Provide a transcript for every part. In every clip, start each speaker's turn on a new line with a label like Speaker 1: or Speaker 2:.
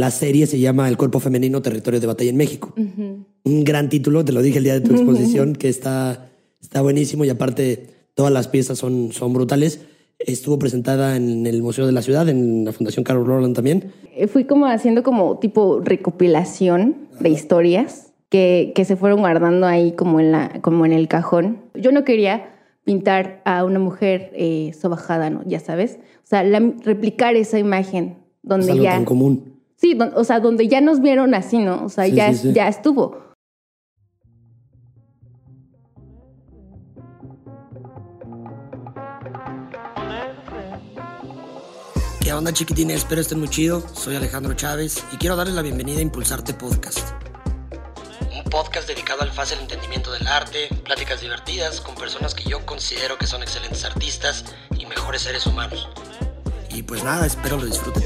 Speaker 1: La serie se llama El cuerpo femenino, territorio de batalla en México. Un gran título, te lo dije el día de tu exposición, que está, está buenísimo y aparte todas las piezas son, son brutales. Estuvo presentada en el Museo de la Ciudad, en la Fundación Carol Roland también.
Speaker 2: Eh, Fui como haciendo como tipo recopilación de historias que, que se fueron guardando ahí como en, la, como en el cajón. Yo no quería pintar a una mujer eh, sobajada, ¿no? Ya sabes. O sea, la- replicar esa imagen donde
Speaker 1: es algo
Speaker 2: ya...
Speaker 1: tan común.
Speaker 2: Sí, don- o sea, donde ya nos vieron así, ¿no? O sea,
Speaker 1: Sí,
Speaker 2: ya,
Speaker 1: sí, sí.
Speaker 2: ya estuvo.
Speaker 1: ¿Qué onda chiquitines? Espero estén muy chido. Soy Alejandro Chávez y quiero darles la bienvenida a Impulsarte Podcast. Un podcast dedicado al fácil entendimiento del arte, pláticas divertidas con personas que yo considero que son excelentes artistas y mejores seres humanos. Y pues nada, espero lo disfruten.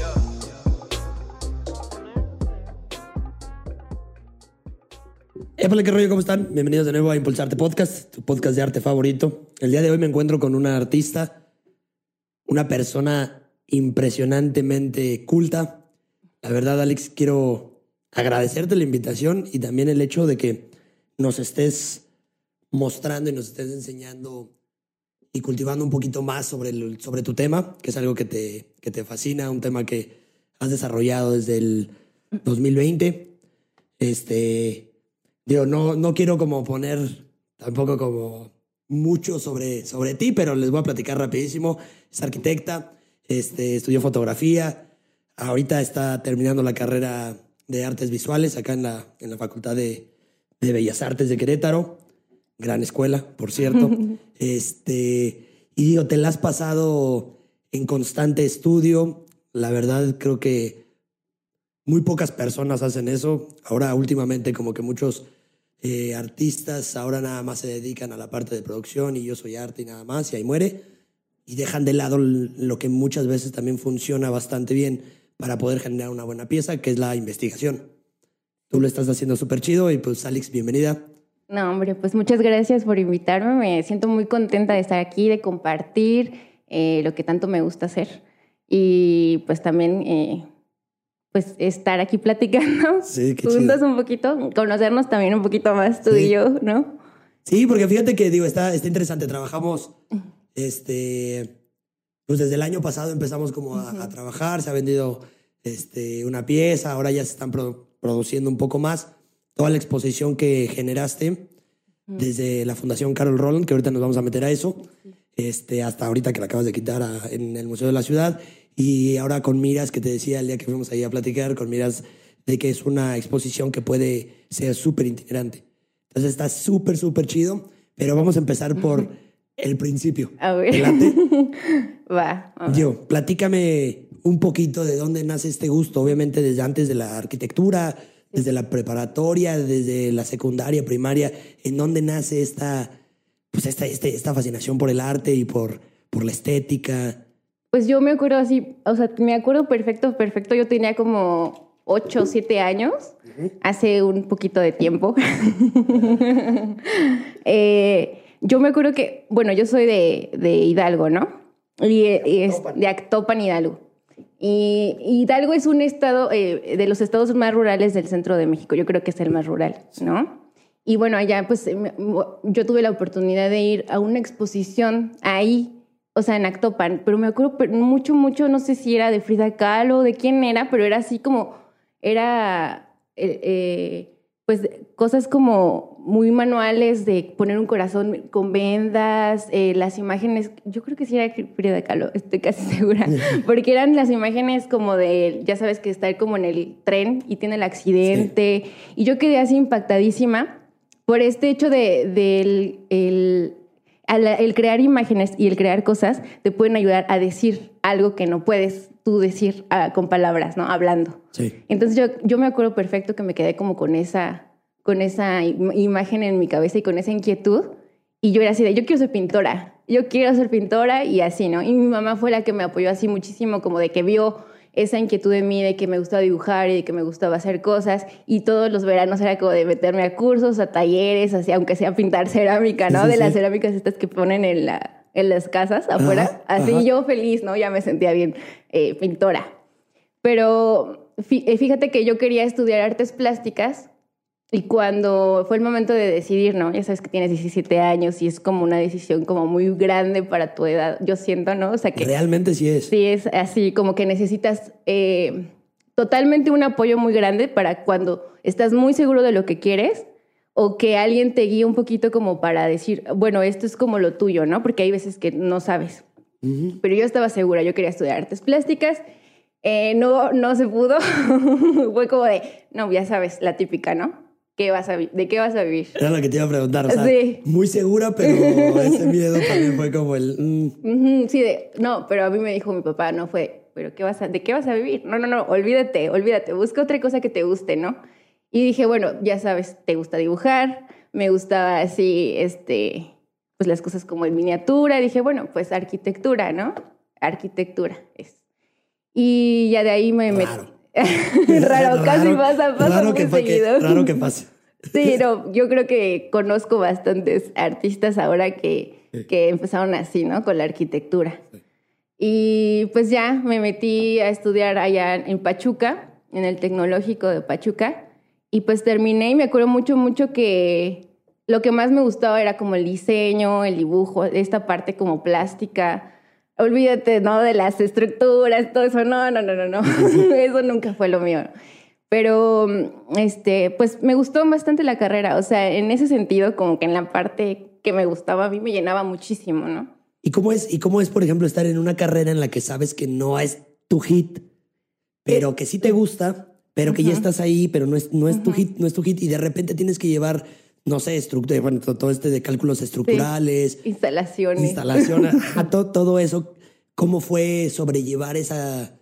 Speaker 1: Épale, qué rollo, ¿cómo están? Bienvenidos de nuevo a Impulsarte Podcast, tu podcast de arte favorito. El día de hoy me encuentro con una artista, una persona impresionantemente culta. La verdad, Alex, quiero agradecerte la invitación y también el hecho de que nos estés mostrando y nos estés enseñando y cultivando un poquito más sobre, sobre tu tema, que es algo que te, que te fascina, un tema que has desarrollado desde el 2020. Este, digo, no, no quiero como poner tampoco como mucho sobre, sobre ti, pero les voy a platicar rapidísimo. Es arquitecta, este, estudió fotografía, ahorita está terminando la carrera de artes visuales acá en la, en la Facultad de, de Bellas Artes de Querétaro. Gran escuela, por cierto. este, y digo, te la has pasado en constante estudio. La verdad, creo que muy pocas personas hacen eso. Ahora, últimamente, como que muchos eh, artistas ahora nada más se dedican a la parte de producción y yo soy arte y nada más, y ahí muere. Y dejan de lado lo que muchas veces también funciona bastante bien para poder generar una buena pieza, que es la investigación. Tú lo estás haciendo súper chido y pues Alex, bienvenida.
Speaker 2: No, hombre, pues muchas gracias por invitarme. Me siento muy contenta de estar aquí, de compartir eh, lo que tanto me gusta hacer. Y pues también, eh, pues estar aquí platicando.
Speaker 1: Sí,
Speaker 2: juntos un poquito, conocernos también un poquito más tú
Speaker 1: Sí.
Speaker 2: y yo, ¿no?
Speaker 1: Sí, porque fíjate que digo, está, está interesante. Trabajamos, este, pues desde el año pasado empezamos como a, a trabajar, se ha vendido este, una pieza, ahora ya se están produ- produciendo un poco más. Toda la exposición que generaste desde la Fundación Carol Roland, que ahorita nos vamos a meter a eso, este, hasta ahorita que la acabas de quitar a- en el Museo de la Ciudad, y ahora con miras, que te decía el día que fuimos ahí a platicar, con miras de que es una exposición que puede ser súper itinerante. Entonces está súper, súper chido, pero vamos a empezar por el principio.
Speaker 2: A ver. Va.
Speaker 1: Yo, platícame un poquito de dónde nace este gusto, obviamente desde antes de la arquitectura, desde la preparatoria, desde la secundaria, primaria, en dónde nace esta, pues esta, este- esta fascinación por el arte y por, por la estética.
Speaker 2: Pues yo me acuerdo así, o sea, me acuerdo perfecto, perfecto. Yo tenía como 8 o 7 años, hace un poquito de tiempo. Eh, yo me acuerdo que, bueno, yo soy de, de Hidalgo, ¿no? Y, y es de Actopan, Hidalgo. Y Hidalgo es un estado eh, de los estados más rurales del centro de México. Yo creo que es el más rural, ¿no? Y bueno, allá pues yo tuve la oportunidad de ir a una exposición ahí, o sea, en Actopan, pero me acuerdo mucho, mucho, no sé si era de Frida Kahlo, de quién era, pero era así como, era, eh, eh, pues, cosas como muy manuales de poner un corazón con vendas, eh, las imágenes, yo creo que sí era Frida Kahlo, estoy casi segura, porque eran las imágenes como de, ya sabes que está como en el tren y tiene el accidente, y yo quedé así impactadísima por este hecho de, del el, al- el crear imágenes y el crear cosas te pueden ayudar a decir algo que no puedes tú decir ah, con palabras, ¿no? Hablando.
Speaker 1: Sí.
Speaker 2: Entonces yo, yo me acuerdo perfecto que me quedé como con esa, con esa im- imagen en mi cabeza y con esa inquietud. Y yo era así de, yo quiero ser pintora, yo quiero ser pintora y así, ¿no? Y mi mamá fue la que me apoyó así muchísimo, como de que vio esa inquietud de mí, de que me gustaba dibujar y de que me gustaba hacer cosas. Y todos los veranos era como de meterme a cursos, a talleres, así, aunque sea pintar cerámica, ¿no?
Speaker 1: Sí, sí,
Speaker 2: de las
Speaker 1: sí.
Speaker 2: cerámicas estas que ponen en, la, en las casas afuera.
Speaker 1: Ajá,
Speaker 2: así
Speaker 1: ajá.
Speaker 2: yo feliz, ¿no? Ya me sentía bien eh, pintora. Pero eh, fíjate que yo quería estudiar artes plásticas y cuando fue el momento de decidir, ¿no? Ya sabes que tienes 17 años y es como una decisión como muy grande para tu edad, yo siento, ¿no? O sea que...
Speaker 1: Realmente sí es.
Speaker 2: Sí, es así, como que necesitas eh, totalmente un apoyo muy grande para cuando estás muy seguro de lo que quieres o que alguien te guíe un poquito como para decir, bueno, esto es como lo tuyo, ¿no? Porque hay veces que no sabes. Pero yo estaba segura, yo quería estudiar artes plásticas. Eh, no, no se pudo. Fue como de, no, ya sabes, la típica, ¿no? ¿Qué vas a ¿De qué vas a vivir?
Speaker 1: Era lo que te iba a preguntar. O sea, sí. Muy segura, pero ese miedo también fue como el.
Speaker 2: Mm. sí, de, no, pero a mí me dijo mi papá, no fue, ¿pero qué vas a, ¿de qué vas a vivir? No, no, no, olvídate, olvídate, busca otra cosa que te guste, ¿no? Y dije, bueno, ya sabes, te gusta dibujar, me gustaba así, este, pues las cosas como en miniatura. Y dije, bueno, pues arquitectura, ¿no? Arquitectura es. Y ya de ahí me metí. raro, casi pasa, pasa muy que, seguido.
Speaker 1: raro que pase.
Speaker 2: Sí, no, yo creo que conozco bastantes artistas ahora que, que empezaron así, ¿no? Con la arquitectura. Y pues ya me metí a estudiar allá en Pachuca, en el Tecnológico de Pachuca, y pues terminé y me acuerdo mucho, mucho que lo que más me gustaba era como el diseño, el dibujo, esta parte como plástica olvídate, ¿no? De las estructuras, todo eso. No, no, no, no, no. eso nunca fue lo mío. Pero, este, pues me gustó bastante la carrera. O sea, en ese sentido, como que en la parte que me gustaba, a mí me llenaba muchísimo, ¿no?
Speaker 1: ¿Y cómo es, y cómo es por ejemplo, estar en una carrera en la que sabes que no es tu hit, pero que sí te gusta, pero que ya estás ahí, pero no es, no es tu hit, no es tu hit, y de repente tienes que llevar no sé, estructura, bueno, todo este de cálculos estructurales.
Speaker 2: Instalaciones.
Speaker 1: Instalaciones, todo, todo eso. ¿Cómo fue sobrellevar esa,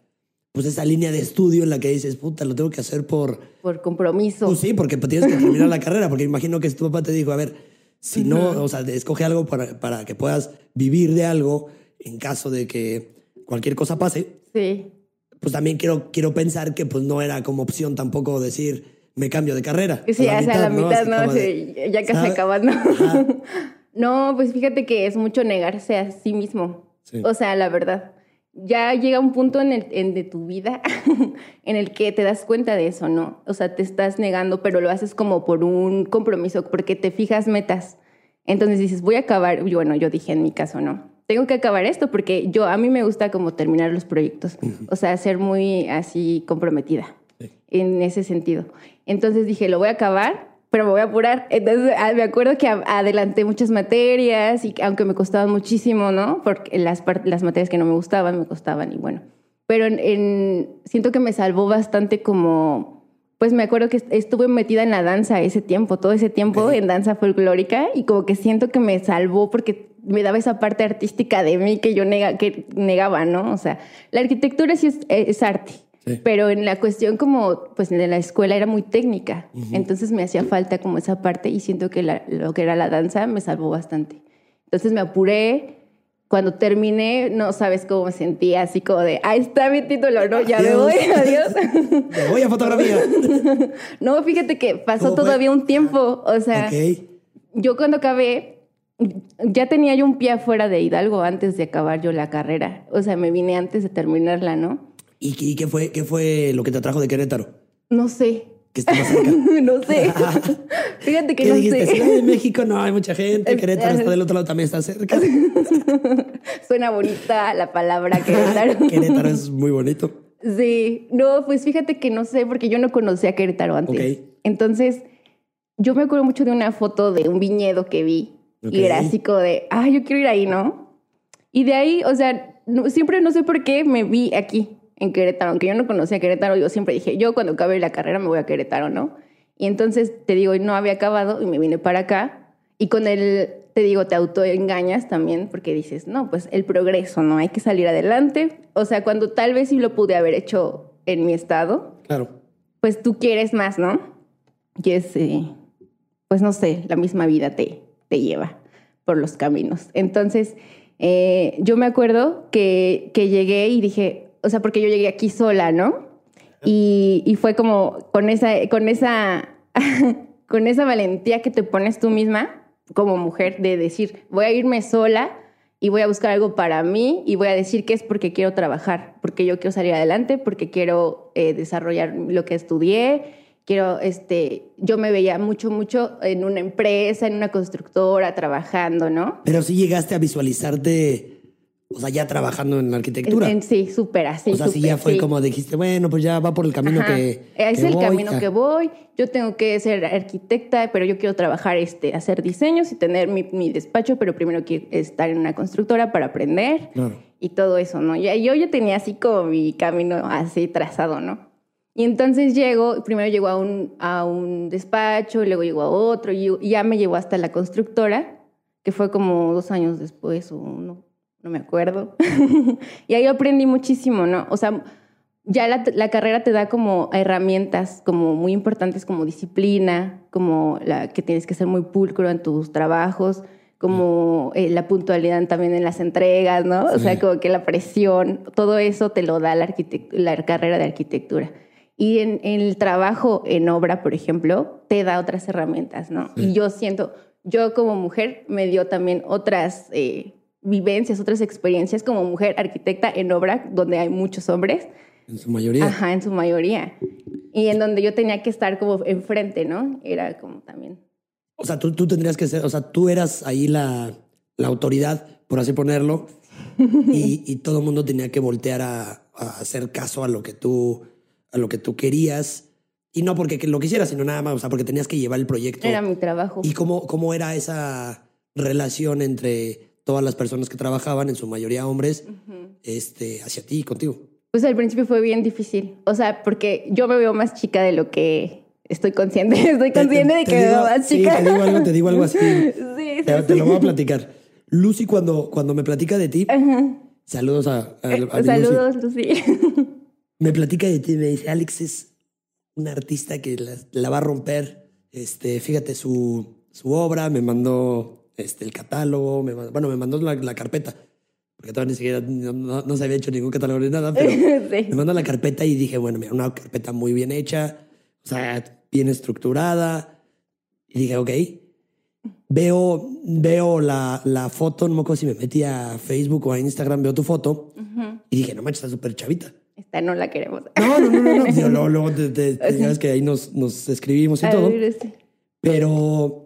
Speaker 1: pues esa línea de estudio en la que dices, puta, lo tengo que hacer por...
Speaker 2: Por compromiso.
Speaker 1: Pues sí, porque tienes que terminar la carrera, porque imagino que tu papá te dijo, a ver, si no, o sea, escoge algo para, para que puedas vivir de algo en caso de que cualquier cosa pase.
Speaker 2: Sí.
Speaker 1: Pues también quiero, quiero pensar que pues no era como opción tampoco decir, me cambio de carrera.
Speaker 2: Sí, a la mitad, ¿no? Sí, ya casi acabando. no, pues fíjate que es mucho negarse a sí mismo. O sea, la verdad. Ya llega un punto en, el, en de tu vida en el que te das cuenta de eso, ¿no? O sea, te estás negando, pero lo haces como por un compromiso, porque te fijas metas. Entonces dices, voy a acabar, bueno, yo dije en mi caso, no, tengo que acabar esto porque yo, a mí me gusta como terminar los proyectos, o sea, ser muy así comprometida en ese sentido. Entonces dije, lo voy a acabar, pero me voy a apurar. Entonces ah, me acuerdo que adelanté muchas materias y aunque me costaban muchísimo, ¿no? Porque las, las materias que no me gustaban, me costaban y bueno. Pero en, siento que me salvó bastante como, pues me acuerdo que estuve metida en la danza ese tiempo, todo ese tiempo en danza folclórica y como que siento que me salvó porque me daba esa parte artística de mí que yo nega, que negaba, ¿no? O sea, la arquitectura sí es, es arte pero en la cuestión como, pues en la escuela era muy técnica, entonces me hacía falta como esa parte y siento que lo que era la danza me salvó bastante. Entonces me apuré, cuando terminé, no sabes cómo me sentía, así como de, ahí está mi título, no, ya me voy, adiós.
Speaker 1: me voy a fotografía.
Speaker 2: no, fíjate que pasó todavía un tiempo, o sea, yo cuando acabé, ya tenía yo un pie afuera de Hidalgo antes de acabar yo la carrera, o sea, me vine antes de terminarla, ¿no?
Speaker 1: ¿Y, qué, fue, qué fue lo que te atrajo de Querétaro?
Speaker 2: No sé.
Speaker 1: Que está más cerca.
Speaker 2: no sé. Fíjate que no
Speaker 1: dijiste? sé. Ciudad de México no hay mucha gente. Querétaro está del otro lado, también está cerca.
Speaker 2: Suena bonita la palabra Querétaro.
Speaker 1: Querétaro es muy bonito.
Speaker 2: Sí. No, pues fíjate que no sé, porque yo no conocía Querétaro antes. Okay. Entonces, yo me acuerdo mucho de una foto de un viñedo que vi. Y era así como de, ah, yo quiero ir ahí, ¿no? Y de ahí, o sea, siempre no sé por qué me vi aquí en Querétaro, aunque yo no conocía Querétaro, yo siempre dije, yo cuando acabe la carrera me voy a Querétaro, ¿no? Y entonces te digo, no había acabado y me vine para acá y con el, te digo, te autoengañas también porque dices, no, pues el progreso, ¿no? Hay que salir adelante. O sea, cuando tal vez sí lo pude haber hecho en mi estado,
Speaker 1: claro.
Speaker 2: pues tú quieres más, ¿no? Y es, eh, pues no sé, la misma vida te, te lleva por los caminos. Entonces, eh, yo me acuerdo que, que llegué y dije, o sea, porque yo llegué aquí sola, ¿no? Y, fue como con esa, con esa, con esa valentía que te pones tú misma como mujer de decir, voy a irme sola y voy a buscar algo para mí y voy a decir que es porque quiero trabajar, porque yo quiero salir adelante, porque quiero eh, desarrollar lo que estudié, quiero, este, yo me veía mucho, mucho en una empresa, en una constructora, trabajando, ¿no?
Speaker 1: Pero sí llegaste a visualizarte o sea, ya trabajando en la arquitectura.
Speaker 2: sí, súper así.
Speaker 1: O sea,
Speaker 2: sí
Speaker 1: ya fue como dijiste, bueno, pues ya va por el camino que.
Speaker 2: Es el camino que voy. Yo tengo que ser arquitecta, pero yo quiero trabajar, este, hacer diseños y tener mi, despacho, pero primero quiero estar en una constructora para aprender y todo eso, ¿no? Y yo ya tenía así como mi camino así trazado, ¿no? Y entonces llego, primero llego a un, a un despacho, luego llego a otro, y ya me llevó hasta la constructora, que fue como dos años después o no no me acuerdo. y ahí aprendí muchísimo, ¿no? O sea, ya la, carrera te da como herramientas como muy importantes como disciplina, como la que tienes que ser muy pulcro en tus trabajos, como eh, la puntualidad también en las entregas, ¿no? O sea, como que la presión, todo eso te lo da la, la carrera de arquitectura. Y en, el trabajo en obra, por ejemplo, te da otras herramientas, ¿no? Y yo siento, yo como mujer me dio también otras... Eh, vivencias, otras experiencias como mujer arquitecta en obra donde hay muchos hombres.
Speaker 1: En su mayoría.
Speaker 2: Ajá, en su mayoría. Y en donde yo tenía que estar como enfrente, ¿no? Era como también.
Speaker 1: O sea, tú, tú tendrías que ser, o sea, tú eras ahí la, la autoridad, por así ponerlo, y, y, todo el mundo tenía que voltear a, a, hacer caso a lo que tú, a lo que tú querías. Y no porque lo quisieras, sino nada más, o sea, porque tenías que llevar el proyecto.
Speaker 2: Era mi trabajo.
Speaker 1: ¿Y cómo, cómo era esa relación entre todas las personas que trabajaban, en su mayoría hombres, este, hacia ti y contigo?
Speaker 2: Pues al principio fue bien difícil. O sea, porque yo me veo más chica de lo que estoy consciente. Estoy consciente de que me veo más chica.
Speaker 1: Sí, te digo algo, te digo algo así. sí, te, lo voy a platicar. Lucy, cuando, cuando me platica de ti, saludos a,
Speaker 2: a, Saludos, Lucy.
Speaker 1: me platica de ti, me dice, Alex es un artista que la, va a romper. Este, fíjate su, su obra, me mandó este, el catálogo, me, bueno, me mandó la, carpeta, porque todavía ni siquiera no, se había hecho ningún catálogo ni nada, pero me mandó la carpeta y dije, bueno, mira, una carpeta muy bien hecha, o sea, bien estructurada. Y dije, ok. Veo, veo la, la foto, no me acuerdo si me metí a Facebook o a Instagram, veo tu foto y dije, no manches, está súper chavita.
Speaker 2: Esta no la queremos.
Speaker 1: No, no, no, no. no. luego, te, que ahí nos, nos escribimos y todo. Pero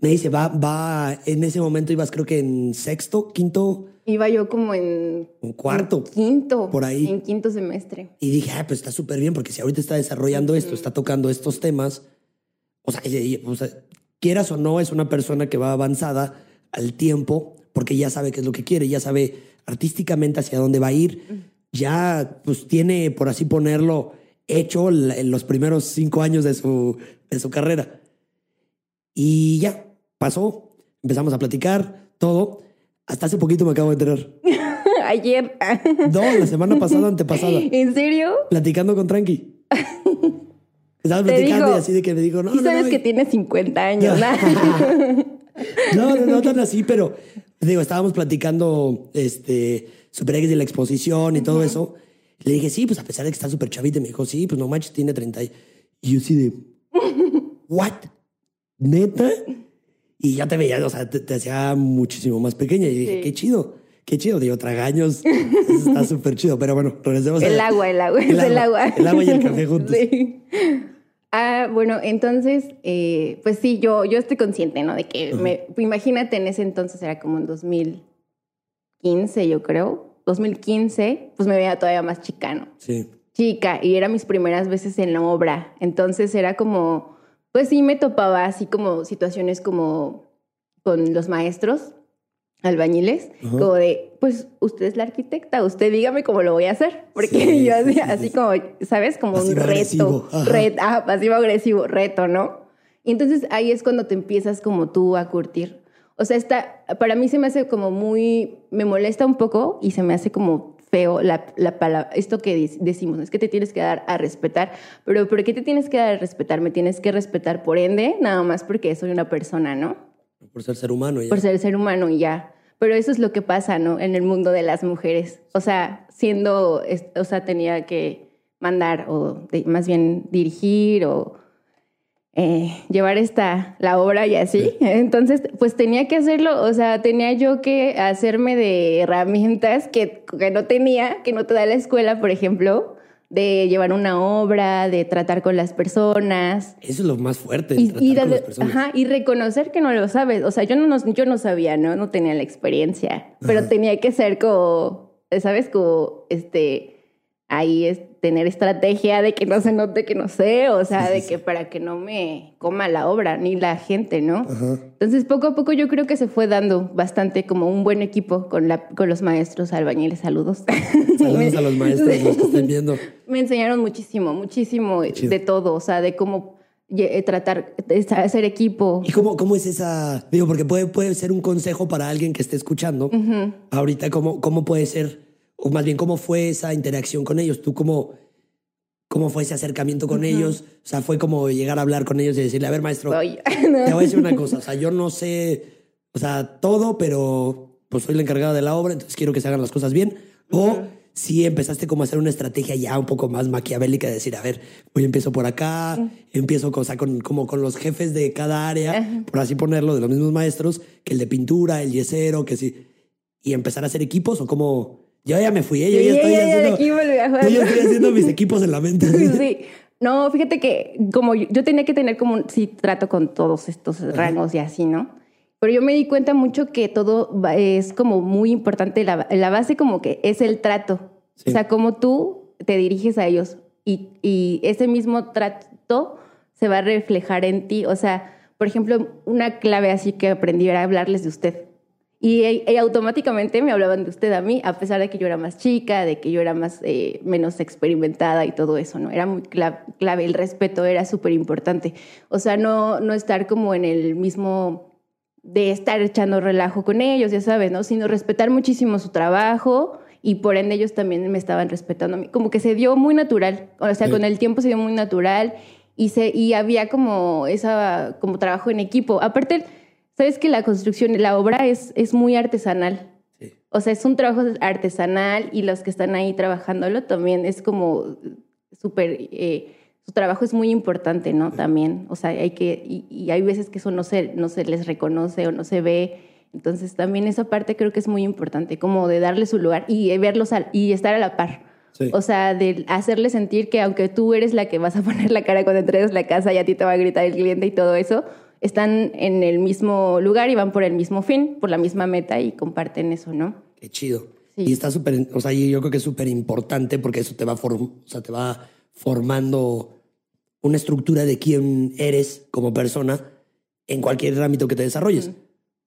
Speaker 1: me dice, va, va, en ese momento ibas creo que en sexto, quinto.
Speaker 2: Iba yo como en...
Speaker 1: Un cuarto.
Speaker 2: quinto.
Speaker 1: Por ahí.
Speaker 2: En quinto semestre.
Speaker 1: Y dije, ah, pues está súper bien, porque si ahorita está desarrollando esto, está tocando estos temas, o sea, o sea, quieras o no, es una persona que va avanzada al tiempo, porque ya sabe qué es lo que quiere, ya sabe artísticamente hacia dónde va a ir, ya pues tiene, por así ponerlo, hecho en los primeros cinco años de su, de su carrera. Y ya, pasó, empezamos a platicar, todo. Hasta hace poquito me acabo de enterar.
Speaker 2: Ayer.
Speaker 1: no, la semana pasada, antepasada.
Speaker 2: ¿En serio?
Speaker 1: Platicando con Tranqui. Estaba platicando y así de que me dijo, no.
Speaker 2: Y sabes que tiene 50 años,
Speaker 1: no, no, no tan así, pero digo, estábamos platicando este, Super X de la exposición y todo eso. le dije, sí, pues a pesar de que está súper chavita, me dijo, sí, pues no manches, tiene 30. Y yo sí de, ¿what? ¿Neta? Y ya te veía, o sea, te, hacía muchísimo más pequeña. Y dije, qué chido, qué chido. Digo, tragaños, está súper chido. Pero bueno, regresemos
Speaker 2: el agua, el agua, el, el agua.
Speaker 1: El agua y el café juntos. Sí.
Speaker 2: Ah, bueno, entonces, eh, pues sí, yo, yo estoy consciente, ¿no? De que, me, imagínate, en ese entonces era como en 2015, yo creo. 2015, pues me veía todavía más chicano.
Speaker 1: Sí.
Speaker 2: Chica, y eran mis primeras veces en la obra. Entonces era como pues sí me topaba así como situaciones como con los maestros albañiles, como de, pues usted es la arquitecta, usted dígame cómo lo voy a hacer, porque yo hacía así como, ¿sabes? Como un reto, reto, ah, pasivo agresivo, reto, ¿no? Y entonces ahí es cuando te empiezas como tú a curtir. O sea, está, para mí se me hace como muy, me molesta un poco y se me hace como feo la, la palabra, esto que decimos, es que te tienes que dar a respetar, pero ¿por qué te tienes que dar a respetar? Me tienes que respetar por ende, nada más porque soy una persona, ¿no?
Speaker 1: Por ser ser humano
Speaker 2: ya. Por ser ser humano y ya. Pero eso es lo que pasa, ¿no? En el mundo de las mujeres. O sea, siendo, o sea, tenía que mandar o más bien dirigir o eh, llevar esta, la obra y así. Entonces, pues tenía que hacerlo, o sea, tenía yo que hacerme de herramientas que, que no tenía, que no te da la escuela, por ejemplo, de llevar una obra, de tratar con las personas.
Speaker 1: Eso es lo más fuerte.
Speaker 2: Y,
Speaker 1: tratar
Speaker 2: y
Speaker 1: con
Speaker 2: de-
Speaker 1: las personas.
Speaker 2: ajá, y reconocer que no lo sabes. O sea, yo no, nos- yo no sabía, ¿no? No tenía la experiencia, pero tenía que ser como, ¿sabes? Como, este, ahí es tener estrategia de que no se note que no sé, o sea,
Speaker 1: Sí,
Speaker 2: de
Speaker 1: sí.
Speaker 2: que para que no me coma la obra ni la gente, ¿no?
Speaker 1: Ajá.
Speaker 2: Entonces, poco a poco yo creo que se fue dando bastante como un buen equipo con, la, con los maestros albañiles. Saludos.
Speaker 1: Saludos a los maestros, los que estén viendo.
Speaker 2: Me enseñaron muchísimo, muchísimo de todo, o sea, de cómo eh, tratar de hacer equipo.
Speaker 1: ¿Y cómo, cómo es esa? Digo, porque puede, puede ser un consejo para alguien que esté escuchando. Ahorita, ¿cómo, ¿cómo puede ser? O más bien, ¿cómo fue esa interacción con ellos? ¿Tú cómo, cómo fue ese acercamiento con ellos? O sea, fue como llegar a hablar con ellos y decirle, a ver, maestro,
Speaker 2: Oye,
Speaker 1: te voy a decir una cosa. O sea, yo no sé, o sea, todo, pero pues soy la encargada de la obra, entonces quiero que se hagan las cosas bien. O si empezaste como a hacer una estrategia ya un poco más maquiavélica, de decir, a ver, hoy empiezo por acá, empiezo con, o sea, con, como con los jefes de cada área, por así ponerlo, de los mismos maestros, que el de pintura, el yesero, que sí. Y empezar a hacer equipos o como... Yo ya me fui, ¿eh? yo
Speaker 2: Sí,
Speaker 1: ya estoy haciendo...
Speaker 2: aquí volví a jugar.
Speaker 1: yo ya estoy haciendo mis equipos en la mente.
Speaker 2: sí. No, fíjate que como yo, yo tenía que tener como, un- sí, trato con todos estos rangos y así, ¿no? Pero yo me di cuenta mucho que todo es como muy importante, la, la base como que es el trato.
Speaker 1: Sí.
Speaker 2: O sea, como tú te diriges a ellos y, y ese mismo trato se va a reflejar en ti. O sea, por ejemplo, una clave así que aprendí era hablarles de usted. Y, y automáticamente me hablaban de usted a mí, a pesar de que yo era más chica, de que yo era más eh, menos experimentada y todo eso, ¿no? Era muy cla- clave, el respeto era súper importante. O sea, no, no estar como en el mismo de estar echando relajo con ellos, ya sabes, ¿no? Sino respetar muchísimo su trabajo y por ende ellos también me estaban respetando a mí. Como que se dio muy natural, o sea,
Speaker 1: Sí.
Speaker 2: con el tiempo se dio muy natural y, se, y había como esa, como trabajo en equipo. Aparte, sabes que la construcción, la obra es, es muy artesanal.
Speaker 1: Sí.
Speaker 2: O sea, es un trabajo artesanal y los que están ahí trabajándolo también es como súper, eh, su trabajo es muy importante, ¿no? También, o sea, hay que, y, y hay veces que eso no se, no se les reconoce o no se ve. Entonces también esa parte creo que es muy importante, como de darle su lugar y verlos al- y estar a la par.
Speaker 1: Sí.
Speaker 2: O sea, de hacerle sentir que aunque tú eres la que vas a poner la cara cuando entregues la casa y a ti te va a gritar el cliente y todo eso, están en el mismo lugar y van por el mismo fin, por la misma meta y comparten eso, ¿no?
Speaker 1: Qué chido.
Speaker 2: Sí.
Speaker 1: Y está súper, o sea, yo creo que es súper importante porque eso te va, form- o sea, te va formando una estructura de quién eres como persona en cualquier ámbito que te desarrolles. O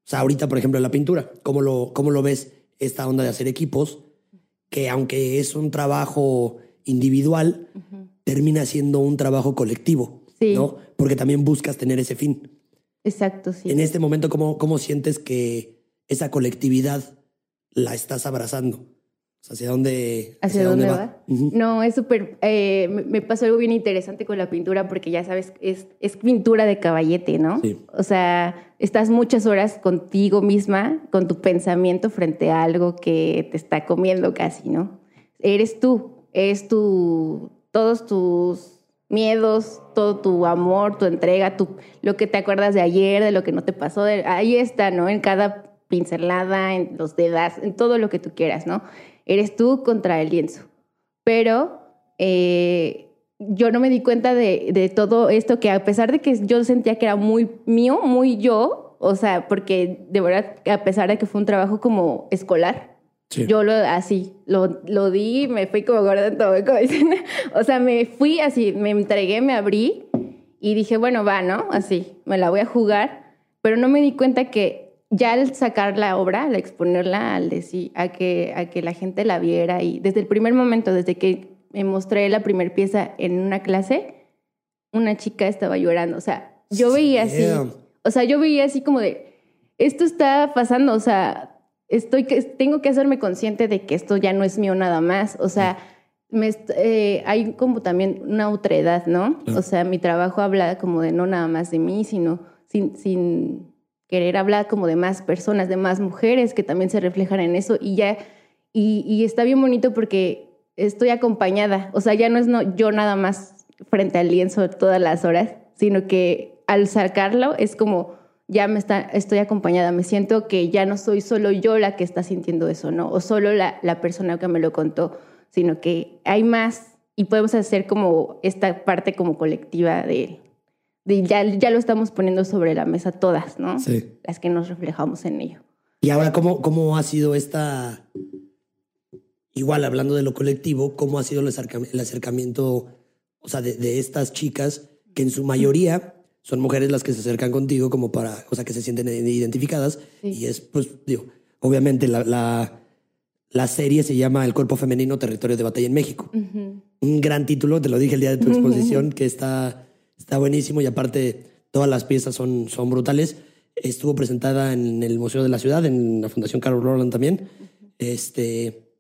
Speaker 1: sea, ahorita, por ejemplo, en la pintura, ¿cómo lo, cómo lo ves esta onda de hacer equipos? Que aunque es un trabajo individual, termina siendo un trabajo colectivo,
Speaker 2: Sí.
Speaker 1: ¿no? Porque también buscas tener ese fin.
Speaker 2: Exacto, sí.
Speaker 1: En este momento, ¿cómo, ¿cómo sientes que esa colectividad la estás abrazando? ¿Hacia dónde,
Speaker 2: ¿Hacia dónde va? No, es súper... eh, me- pasó algo bien interesante con la pintura porque ya sabes, es, es pintura de caballete, ¿no?
Speaker 1: Sí.
Speaker 2: O sea, estás muchas horas contigo misma, con tu pensamiento frente a algo que te está comiendo casi, ¿no? Eres tú, eres tu... todos tus miedos, todo tu amor, tu entrega, tu, lo que te acuerdas de ayer, de lo que no te pasó, ahí está, ¿no? En cada pincelada, en los dedos, en todo lo que tú quieras, ¿no? Eres tú contra el lienzo. Pero eh, yo no me di cuenta de, de todo esto que a pesar de que yo sentía que era muy mío, muy yo, o sea, porque de verdad, a pesar de que fue un trabajo como escolar,
Speaker 1: Sí.
Speaker 2: yo lo así, lo, lo di, me fui como gorda en todo, como dicen. O sea, me fui así, me entregué, me abrí y dije, bueno, va, ¿no? Así, me la voy a jugar, pero no me di cuenta que ya al sacar la obra, al exponerla, al decir, a que, a que la gente la viera y desde el primer momento, desde que me mostré la primera pieza en una clase, una chica estaba llorando, o sea, yo veía así, o sea, yo veía así como de, esto está pasando, o sea, estoy tengo que hacerme consciente de que esto ya no es mío nada más, o sea, me eh, hay como también una otredad, ¿no? O sea, mi trabajo habla como de no nada más de mí, sino sin, sin querer hablar como de más personas, de más mujeres que también se reflejan en eso. Y ya, y, y está bien bonito porque estoy acompañada, o sea, ya no es no, yo nada más frente al lienzo todas las horas, sino que al sacarlo es como ya me está, estoy acompañada, me siento que ya no soy solo yo la que está sintiendo eso, ¿no? O solo la, la persona que me lo contó, sino que hay más y podemos hacer como esta parte como colectiva de, de ya, ya lo estamos poniendo sobre la mesa todas, ¿no?
Speaker 1: Sí.
Speaker 2: Las que nos reflejamos en ello.
Speaker 1: Y ahora, ¿cómo, cómo ha sido esta, igual hablando de lo colectivo, cómo ha sido el, acercam- el acercamiento, o sea, de, de estas chicas que en su mayoría son mujeres las que se acercan contigo como para, o sea, que se sienten identificadas.
Speaker 2: Sí.
Speaker 1: Y es, pues, digo, obviamente la, la, la serie se llama El cuerpo femenino, territorio de batalla en México. Un gran título, te lo dije el día de tu exposición, que está, está buenísimo y aparte todas las piezas son, son brutales. Estuvo presentada en el Museo de la Ciudad, en la Fundación Carol Roland también. Este,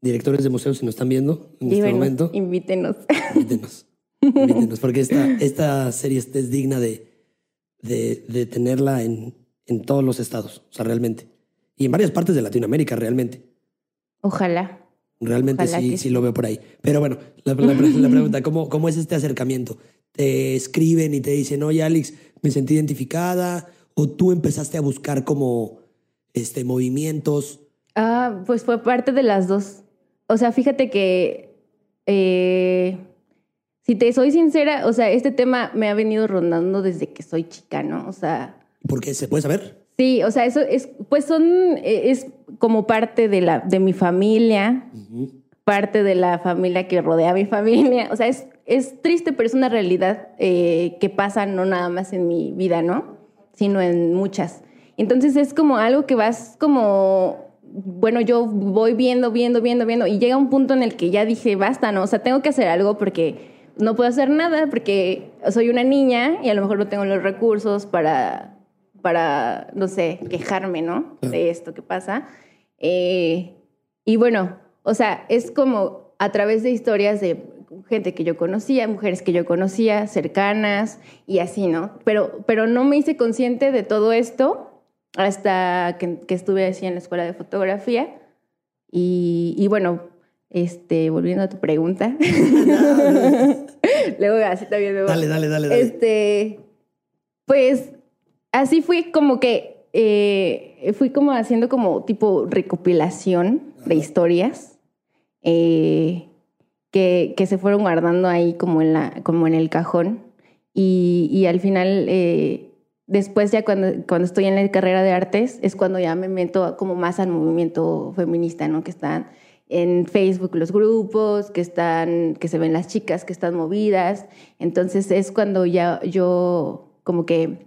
Speaker 1: directores de museos, si nos están viendo en este momento,
Speaker 2: Invítenos.
Speaker 1: invítenos. Invítenos, porque esta, esta serie es, digna de, de, de tenerla en, en todos los estados, o sea, realmente. Y en varias partes de Latinoamérica, realmente.
Speaker 2: Ojalá.
Speaker 1: Realmente
Speaker 2: Ojalá
Speaker 1: sí,
Speaker 2: que
Speaker 1: sí
Speaker 2: sí.
Speaker 1: lo veo por ahí. Pero bueno, la, la- la pregunta, ¿cómo, ¿cómo es este acercamiento? ¿Te escriben y te dicen, oye, Alex, me sentí identificada? ¿O tú empezaste a buscar como este, movimientos?
Speaker 2: Ah, pues fue parte de las dos. O sea, fíjate que, eh, si te soy sincera, o sea, este tema me ha venido rondando desde que soy chica, ¿no? O sea,
Speaker 1: Porque se puede saber.
Speaker 2: sí, o sea, eso es, pues son, eh, es como parte de la, de mi familia, parte de la familia que rodea a mi familia. O sea, es, es triste, pero es una realidad eh, que pasa no nada más en mi vida, ¿no? Sino en muchas. Entonces es como algo que vas como, bueno, yo voy viendo, viendo, viendo, viendo, y llega un punto en el que ya dije, basta, ¿no? O sea, tengo que hacer algo porque no puedo hacer nada, porque soy una niña y a lo mejor no tengo los recursos para, para no sé, quejarme, ¿no? De esto que pasa. Eh, y bueno, o sea, es como a través de historias de gente que yo conocía, mujeres que yo conocía, cercanas y así, ¿no? Pero, pero no me hice consciente de todo esto hasta que, que estuve así en la escuela de fotografía. Y, y bueno, este, volviendo a tu pregunta. Luego así también me
Speaker 1: Dale, dale, dale, dale.
Speaker 2: este, pues así fui como que, eh, fui como haciendo como tipo recopilación de historias eh, que, que se fueron guardando ahí como en, la, como en el cajón. Y, y al final, eh, después ya cuando, cuando estoy en la carrera de artes, es cuando ya me meto como más al movimiento feminista, ¿no? Que están en Facebook los grupos, que están, que se ven las chicas que están movidas. Entonces es cuando ya yo como que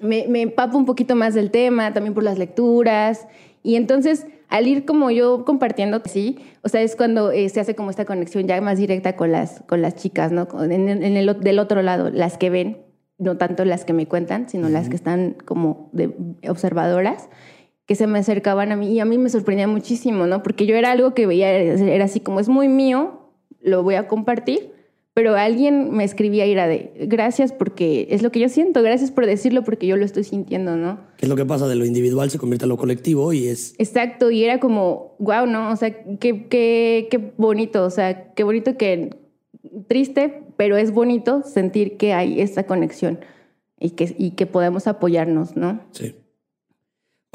Speaker 2: me, me empapo un poquito más del tema, también por las lecturas. Y entonces, al ir como yo compartiendo, sí, o sea, es cuando eh, se hace como esta conexión ya más directa con las, con las chicas, ¿no? En, en el, del otro lado, las que ven, no tanto las que me cuentan, sino las que están como de observadoras, que se me acercaban a mí y a mí me sorprendía muchísimo, ¿no? Porque yo era algo que veía, era así como es muy mío, lo voy a compartir, pero alguien me escribía y era de gracias porque es lo que yo siento, gracias por decirlo porque yo lo estoy sintiendo, ¿no?
Speaker 1: ¿Qué es lo que pasa? De lo individual se convierte a lo colectivo y es...
Speaker 2: Exacto, y era como, wow, ¿no? O sea, qué, qué, qué bonito, o sea, qué bonito que, triste, pero es bonito sentir que hay esta conexión y que, y que podemos apoyarnos, ¿no?
Speaker 1: Sí.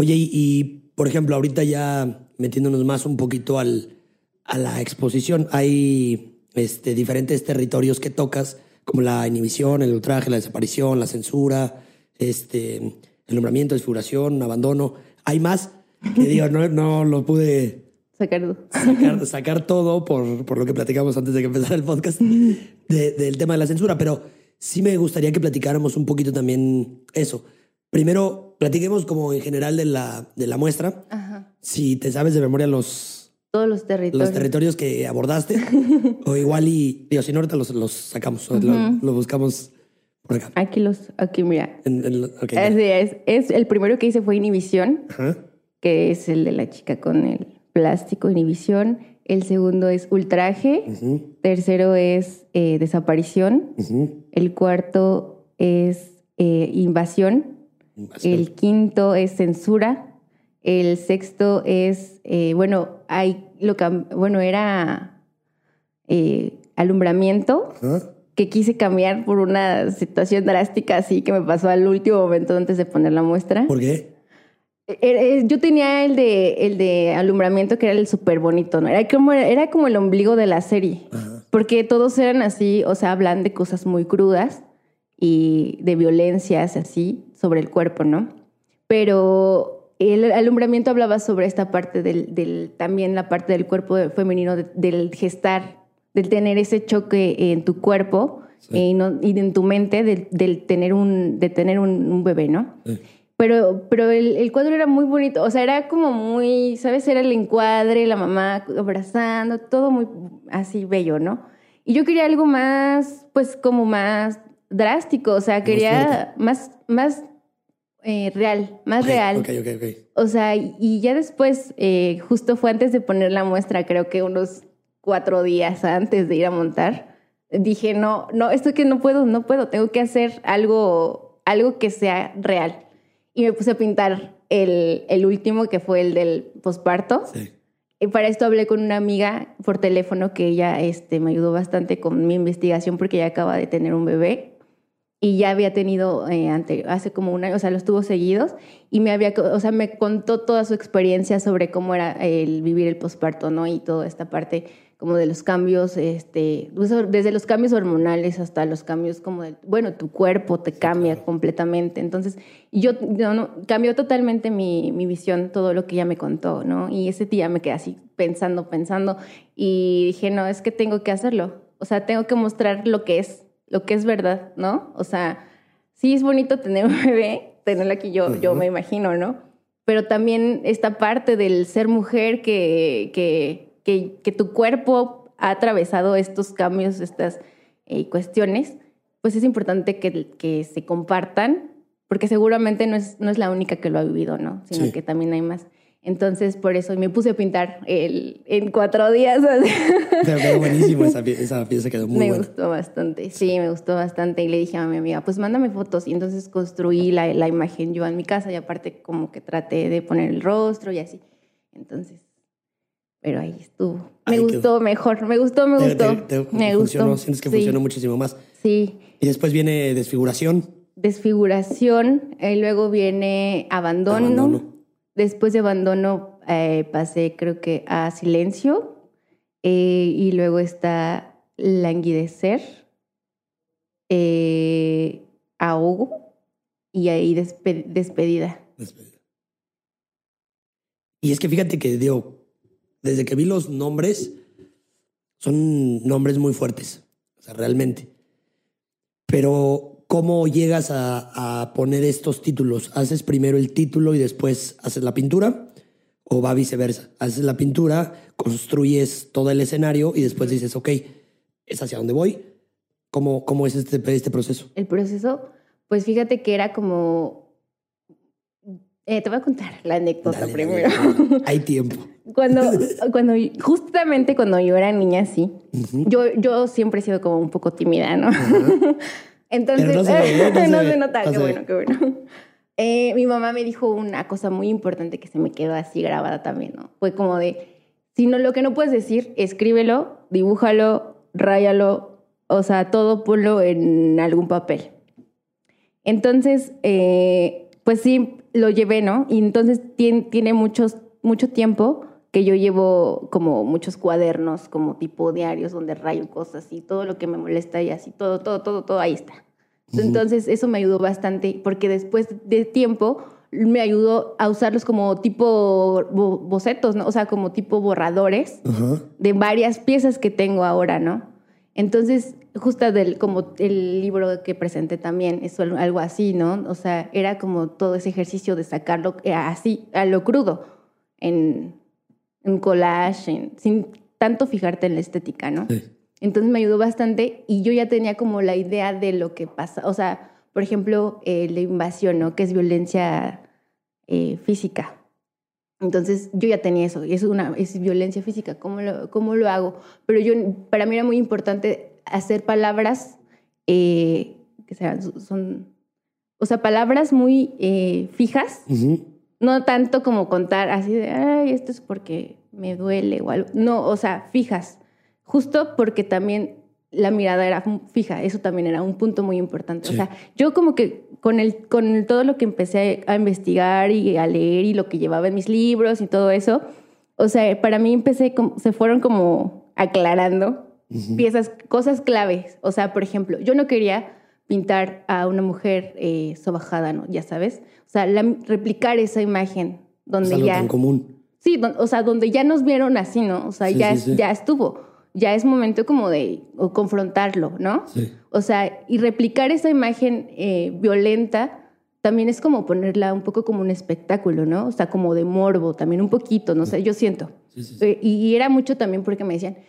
Speaker 1: Oye, y, y, por ejemplo, ahorita ya metiéndonos más un poquito al, a la exposición, hay este, diferentes territorios que tocas, como la inhibición, el ultraje, la desaparición, la censura, este, el nombramiento, desfiguración, abandono. Hay más que digo, no, no lo pude
Speaker 2: Sacar
Speaker 1: sacar, sacar todo por, por lo que platicamos antes de que empezara el podcast de- del tema de la censura, pero sí me gustaría que platicáramos un poquito también eso. Primero, platiquemos como en general de la, de la muestra.
Speaker 2: Ajá.
Speaker 1: Si te sabes de memoria los,
Speaker 2: Todos los territorios.
Speaker 1: los territorios que abordaste, o igual y, digo, si no, ahorita los, los sacamos, o lo, lo buscamos por acá.
Speaker 2: Aquí los, aquí mira.
Speaker 1: En-.
Speaker 2: Así es, es. El primero que hice fue inhibición,
Speaker 1: Ajá.
Speaker 2: que es el de la chica con el plástico, inhibición. El segundo es ultraje.
Speaker 1: Ujú,
Speaker 2: Tercero es eh, desaparición.
Speaker 1: ujú.
Speaker 2: El cuarto es eh, invasión. El quinto es censura. El sexto es, eh, bueno, hay lo que, bueno, era eh, alumbramiento.
Speaker 1: Ajá.
Speaker 2: que quise cambiar por una situación drástica así que me pasó al último momento antes de poner la muestra.
Speaker 1: ¿Por qué?
Speaker 2: Eh, eh, yo tenía el de, el de alumbramiento que era el súper bonito, ¿no? Era como, era como el ombligo de la serie. Porque todos eran así, o sea, hablan de cosas muy crudas y de violencias así sobre el cuerpo, ¿no? Pero el alumbramiento hablaba sobre esta parte del, del también la parte del cuerpo femenino, del gestar, del tener ese choque en tu cuerpo y, no, y, en tu mente del, tener un, de tener un, bebé, ¿no? Pero, pero el, el, cuadro era muy bonito, o sea, era como muy, ¿sabes? Era el encuadre, la mamá abrazando, todo muy así bello, ¿no? Y yo quería algo más, pues como más drástico, o sea, quería más, más eh, real, más real.
Speaker 1: Ok, ok, ok.
Speaker 2: O sea, y ya después, eh, justo fue antes de poner la muestra, creo que unos cuatro días antes de ir a montar, dije, no, no, esto que no puedo, no puedo, tengo que hacer algo, algo que sea real y me puse a pintar el, el último, que fue el del posparto. Sí. Y para esto hablé con una amiga por teléfono que ella este, me ayudó bastante con mi investigación porque ella acaba de tener un bebé y ya había tenido eh, ante, hace como un año, o sea, los tuvo seguidos y me había, o sea, me contó toda su experiencia sobre cómo era el vivir el posparto, ¿no? Y toda esta parte como de los cambios, este, pues, desde los cambios hormonales hasta los cambios como de, bueno, tu cuerpo te cambia completamente. Entonces, yo, no, cambió totalmente mi, mi, visión, todo lo que ella me contó, ¿no? Y ese día me quedé así pensando, pensando y dije, no, es que tengo que hacerlo. O sea, tengo que mostrar lo que es, lo que es verdad, ¿no? O sea, sí es bonito tener un bebé, tenerlo aquí yo, yo me imagino, ¿no? Pero también esta parte del ser mujer que, que que, que tu cuerpo ha atravesado estos cambios, estas eh, cuestiones, pues es importante que, que, se compartan, porque seguramente no es, no es la única que lo ha vivido, ¿no? Sino que también hay más. Entonces, por eso me puse a pintar el, en cuatro días.
Speaker 1: Pero quedó buenísimo, esa, esa pieza quedó muy
Speaker 2: me
Speaker 1: buena.
Speaker 2: Me gustó bastante, sí, me gustó bastante. Y le dije a mi amiga, pues mándame fotos. Y entonces construí la, la imagen yo en mi casa y aparte como que traté de poner el rostro y así. Entonces, pero ahí estuvo. Me gustó mejor, me gustó, me gustó. me
Speaker 1: gustó. Sientes que funcionó muchísimo más.
Speaker 2: Sí.
Speaker 1: Y después viene desfiguración.
Speaker 2: Desfiguración, y luego viene abandono. Después de abandono eh, pasé creo que a silencio eh, y luego está languidecer, eh, ahogo y ahí despedida. Despedida.
Speaker 1: Y es que fíjate que digo, desde que vi los nombres, son nombres muy fuertes, o sea, realmente. Pero, ¿cómo llegas a, poner estos títulos? ¿Haces primero el título y después haces la pintura? ¿O va viceversa? Haces la pintura, construyes todo el escenario y después dices, ok, es hacia dónde voy. ¿Cómo, cómo es este, este proceso?
Speaker 2: El proceso, pues fíjate que era como eh, te voy a contar la anécdota primero.
Speaker 1: Hay tiempo.
Speaker 2: Cuando, cuando, justamente cuando yo era niña, sí. yo, yo siempre he sido como un poco tímida, ¿no? Entonces, no se, nota, qué bueno, qué bueno. Eh, mi mamá me dijo una cosa muy importante que se me quedó así grabada también, ¿no? Fue como de, si no, lo que no puedes decir, escríbelo, dibújalo, ráyalo, o sea, todo ponlo en algún papel. Entonces, eh, pues sí, lo llevé, ¿no? Y entonces tiene, tiene muchos, mucho tiempo que yo llevo como muchos cuadernos, como tipo diarios, donde rayo cosas y todo lo que me molesta y así, todo, todo, todo, todo ahí está. Entonces eso me ayudó bastante porque después de tiempo me ayudó a usarlos como tipo bocetos, ¿no? O sea, como tipo borradores de varias piezas que tengo ahora, ¿no? Entonces, justo del, como el libro que presenté también, es algo así, ¿no? O sea, era como todo ese ejercicio de sacarlo eh, así, a lo crudo, en, en collage, sin tanto fijarte en la estética, ¿no? Entonces me ayudó bastante y yo ya tenía como la idea de lo que pasa, o sea, por ejemplo, eh, la invasión, ¿no? Que es violencia eh, física. Entonces yo ya tenía eso, y es, una, es violencia física, ¿cómo lo, ¿cómo lo hago? Pero yo, para mí era muy importante hacer palabras eh, que sean, son, o sea, palabras muy eh, fijas, no tanto como contar así de, ay, esto es porque me duele o algo, no, o sea, fijas, justo porque también la mirada era fija, eso también era un punto muy importante. O sea, yo como que con, el, con todo lo que empecé a investigar y a leer y lo que llevaba en mis libros y todo eso, o sea, para mí empecé, se fueron como aclarando piezas, cosas claves. O sea, por ejemplo, yo no quería pintar a una mujer eh, sobajada, ¿no? Ya sabes. O sea, replicar esa imagen donde
Speaker 1: es
Speaker 2: ya...
Speaker 1: Tan común.
Speaker 2: Sí, o sea, donde ya nos vieron así, ¿no? O sea, ya, ya estuvo. Ya es momento como de confrontarlo, ¿no? Sí. O sea, y replicar esa imagen eh, violenta también es como ponerla un poco como un espectáculo, ¿no? O sea, como de morbo, también un poquito, no sé, yo siento. Eh, y era mucho también porque me decían,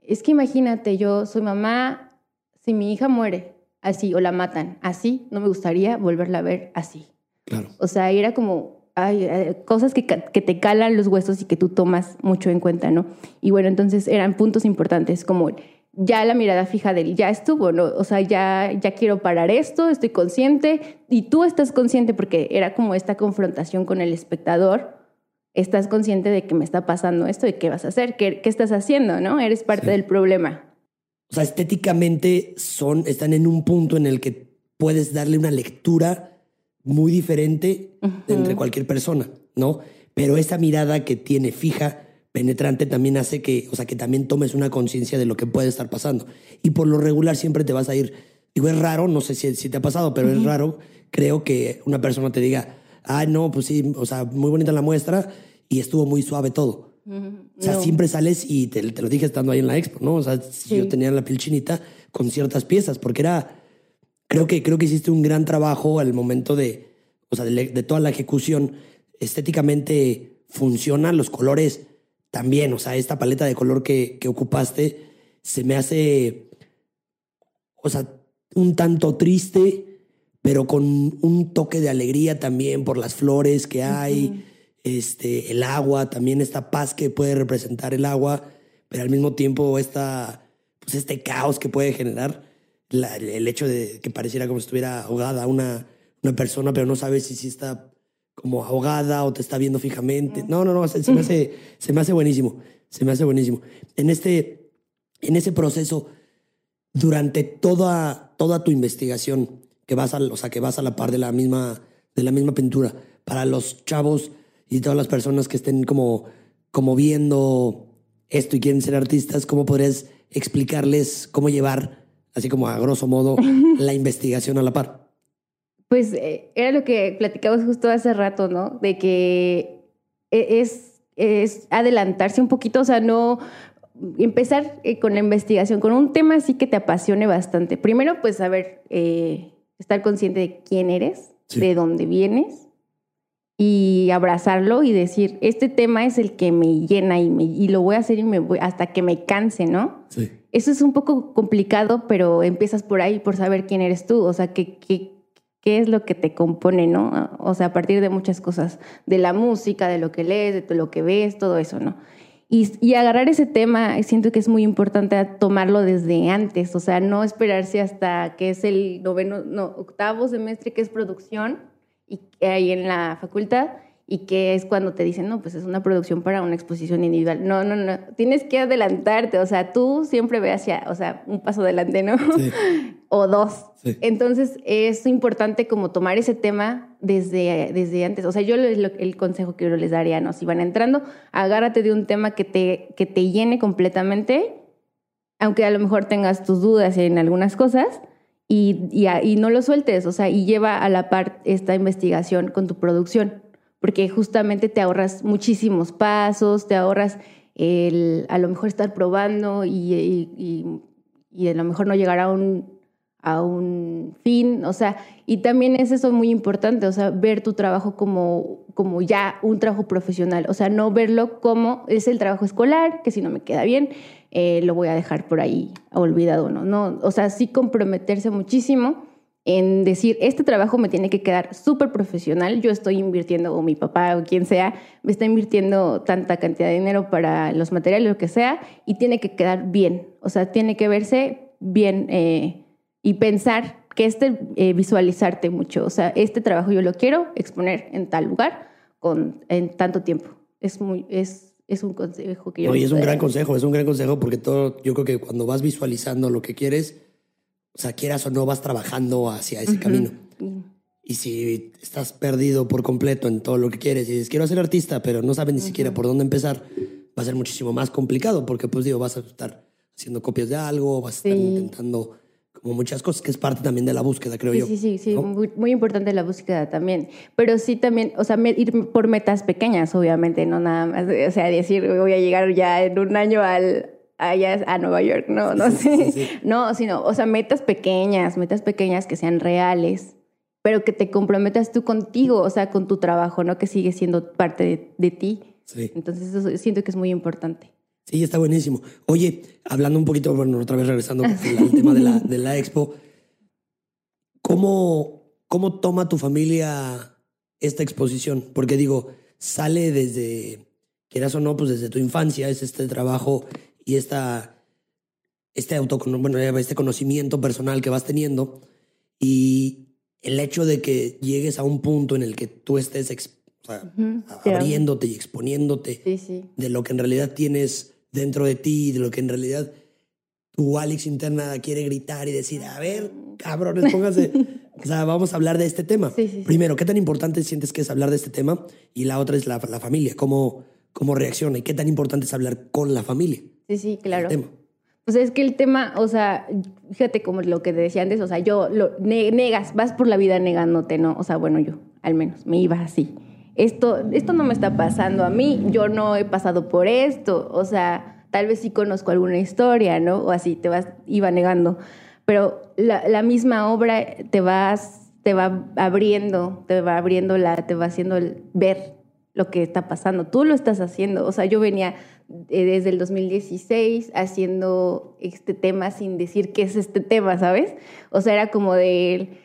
Speaker 2: es que imagínate, yo soy mamá, si mi hija muere así o la matan así, no me gustaría volverla a ver así.
Speaker 1: Claro.
Speaker 2: O sea, era como hay, eh, cosas que, que, te calan los huesos y que tú tomas mucho en cuenta, ¿no? Y bueno, entonces eran puntos importantes como ya la mirada fija de él, ya estuvo, ¿no? O sea, ya, ya quiero parar esto, estoy consciente y tú estás consciente porque era como esta confrontación con el espectador estás consciente de que me está pasando esto y qué vas a hacer, qué, qué estás haciendo, ¿no? Eres parte del problema.
Speaker 1: O sea, estéticamente son, están en un punto en el que puedes darle una lectura muy diferente entre cualquier persona, ¿no? Pero esa mirada que tiene fija, penetrante, también hace que, o sea, que también tomes una conciencia de lo que puede estar pasando. Y por lo regular siempre te vas a ir, digo, es raro, no sé si, si te ha pasado, pero es raro, creo que una persona te diga, ah, no, pues sí, o sea, muy bonita la muestra y estuvo muy suave todo. O sea, siempre sales y te, lo dije estando ahí en la expo, ¿no? O sea, yo tenía la piel chinita con ciertas piezas, porque era, creo que, creo que hiciste un gran trabajo al momento de, o sea, de, toda la ejecución. Estéticamente funciona, los colores también, o sea, esta paleta de color que, que ocupaste se me hace, o sea, un tanto triste, pero con un toque de alegría también por las flores que hay, este, el agua, también esta paz que puede representar el agua, pero al mismo tiempo esta, pues este caos que puede generar el hecho de que pareciera como si estuviera ahogada una, una persona, pero no sabes si, si está como ahogada o te está viendo fijamente. No, no, no, se, me, hace, se me hace buenísimo, se me hace buenísimo. En, este, en ese proceso, durante toda, toda tu investigación, que vas a, o sea, que vas a la par de la misma, de la misma pintura. Para los chavos y todas las personas que estén como, como viendo esto y quieren ser artistas, ¿cómo podrías explicarles cómo llevar, así como a grosso modo, la investigación a la par?
Speaker 2: Pues eh, era lo que platicamos justo hace rato, ¿no? De que e, es, es adelantarse un poquito, o sea, no empezar eh, con la investigación, con un tema así que te apasione bastante. Primero, pues, a ver, eh, estar consciente de quién eres, de dónde vienes y abrazarlo y decir, este tema es el que me llena y, me, y lo voy a hacer y me voy, hasta que me canse, ¿no?
Speaker 1: Sí.
Speaker 2: Eso es un poco complicado, pero empiezas por ahí, por saber quién eres tú, o sea, qué, qué, qué es lo que te compone, ¿no? O sea, a partir de muchas cosas, de la música, de lo que lees, de lo que ves, todo eso, ¿no? Y, agarrar ese tema, siento que es muy importante tomarlo desde antes, o sea, no esperarse hasta que es el noveno, no, octavo semestre, que es producción, y ahí en la facultad, y que es cuando te dicen, no, pues es una producción para una exposición individual. No, no, no, tienes que adelantarte, o sea, tú siempre ve hacia, o sea, un paso adelante, ¿no? Sí. o dos. Entonces es importante como tomar ese tema desde, desde antes. O sea, yo el consejo que yo les daría, ¿no? Si van entrando, agárrate de un tema que te, que te llene completamente, aunque a lo mejor tengas tus dudas en algunas cosas, y, y, y no lo sueltes, o sea, y lleva a la par esta investigación con tu producción porque justamente te ahorras muchísimos pasos, te ahorras el a lo mejor estar probando y, y, a lo mejor no llegar a un, a un fin, o sea, y también es eso muy importante, o sea, ver tu trabajo como, como ya un trabajo profesional, o sea, no verlo como es el trabajo escolar, que si no me queda bien, eh, lo voy a dejar por ahí olvidado, ¿no? no o sea, sí comprometerse muchísimo en decir, este trabajo me tiene que quedar súper profesional, yo estoy invirtiendo, o mi papá o quien sea, me está invirtiendo tanta cantidad de dinero para los materiales, lo que sea, y tiene que quedar bien, o sea, tiene que verse bien eh, y pensar que este, eh, visualizarte mucho, o sea, este trabajo yo lo quiero exponer en tal lugar con, en tanto tiempo. Es muy, es, es un consejo que yo...
Speaker 1: Oye, es un gran consejo, es un gran consejo porque todo, yo creo que cuando vas visualizando lo que quieres, o sea, quieras o no, vas trabajando hacia ese camino. Y si estás perdido por completo en todo lo que quieres y dices, quiero ser artista, pero no sabes ni siquiera por dónde empezar, va a ser muchísimo más complicado porque, pues digo, vas a estar haciendo copias de algo, vas a estar intentando como muchas cosas, que es parte también de la búsqueda, creo yo.
Speaker 2: Sí, sí, sí, muy, muy, importante la búsqueda también. Pero sí también, o sea, ir por metas pequeñas, obviamente, no nada más, o sea, decir, voy a llegar ya en un año al, allá a Nueva York, no, no sé. No, sino, o sea, metas pequeñas, metas pequeñas que sean reales pero que te comprometas tú contigo, o sea, con tu trabajo, ¿no? Que sigue siendo parte de, ti. Sí. Entonces, eso siento que es muy importante.
Speaker 1: Sí, está buenísimo. Oye, hablando un poquito, bueno, otra vez regresando al tema de la, de la expo, ¿cómo, ¿cómo toma tu familia esta exposición? Porque digo, sale desde, quieras o no, pues desde tu infancia, es este trabajo y esta, este, bueno, este conocimiento personal que vas teniendo. Y, el hecho de que llegues a un punto en el que tú estés abriéndote y exponiéndote de lo que en realidad tienes dentro de ti, de lo que en realidad tu Alex interna quiere gritar y decir, a ver, cabrones, pónganse, o sea, vamos a hablar de este tema. Primero, ¿qué tan importante sientes que es hablar de este tema? Y la otra es la, la familia, ¿cómo, cómo reacciona y qué tan importante es hablar con la familia.
Speaker 2: Sí, sí, claro. Pues es que el tema, o sea, fíjate como lo que te decía antes, o sea, yo lo negas, vas por la vida negándote, ¿no? O sea, bueno, yo al menos me iba así. Esto, esto no me está pasando a mí, yo no he pasado por esto, o sea, tal vez sí conozco alguna historia, ¿no? O así, te vas, iba negando. Pero la, misma obra te vas, te va abriendo, te va abriendo la, te va haciendo ver lo que está pasando. Tú lo estás haciendo. O sea, yo venía eh, desde el 2016 haciendo este tema sin decir qué es este tema, ¿sabes? O sea, era como de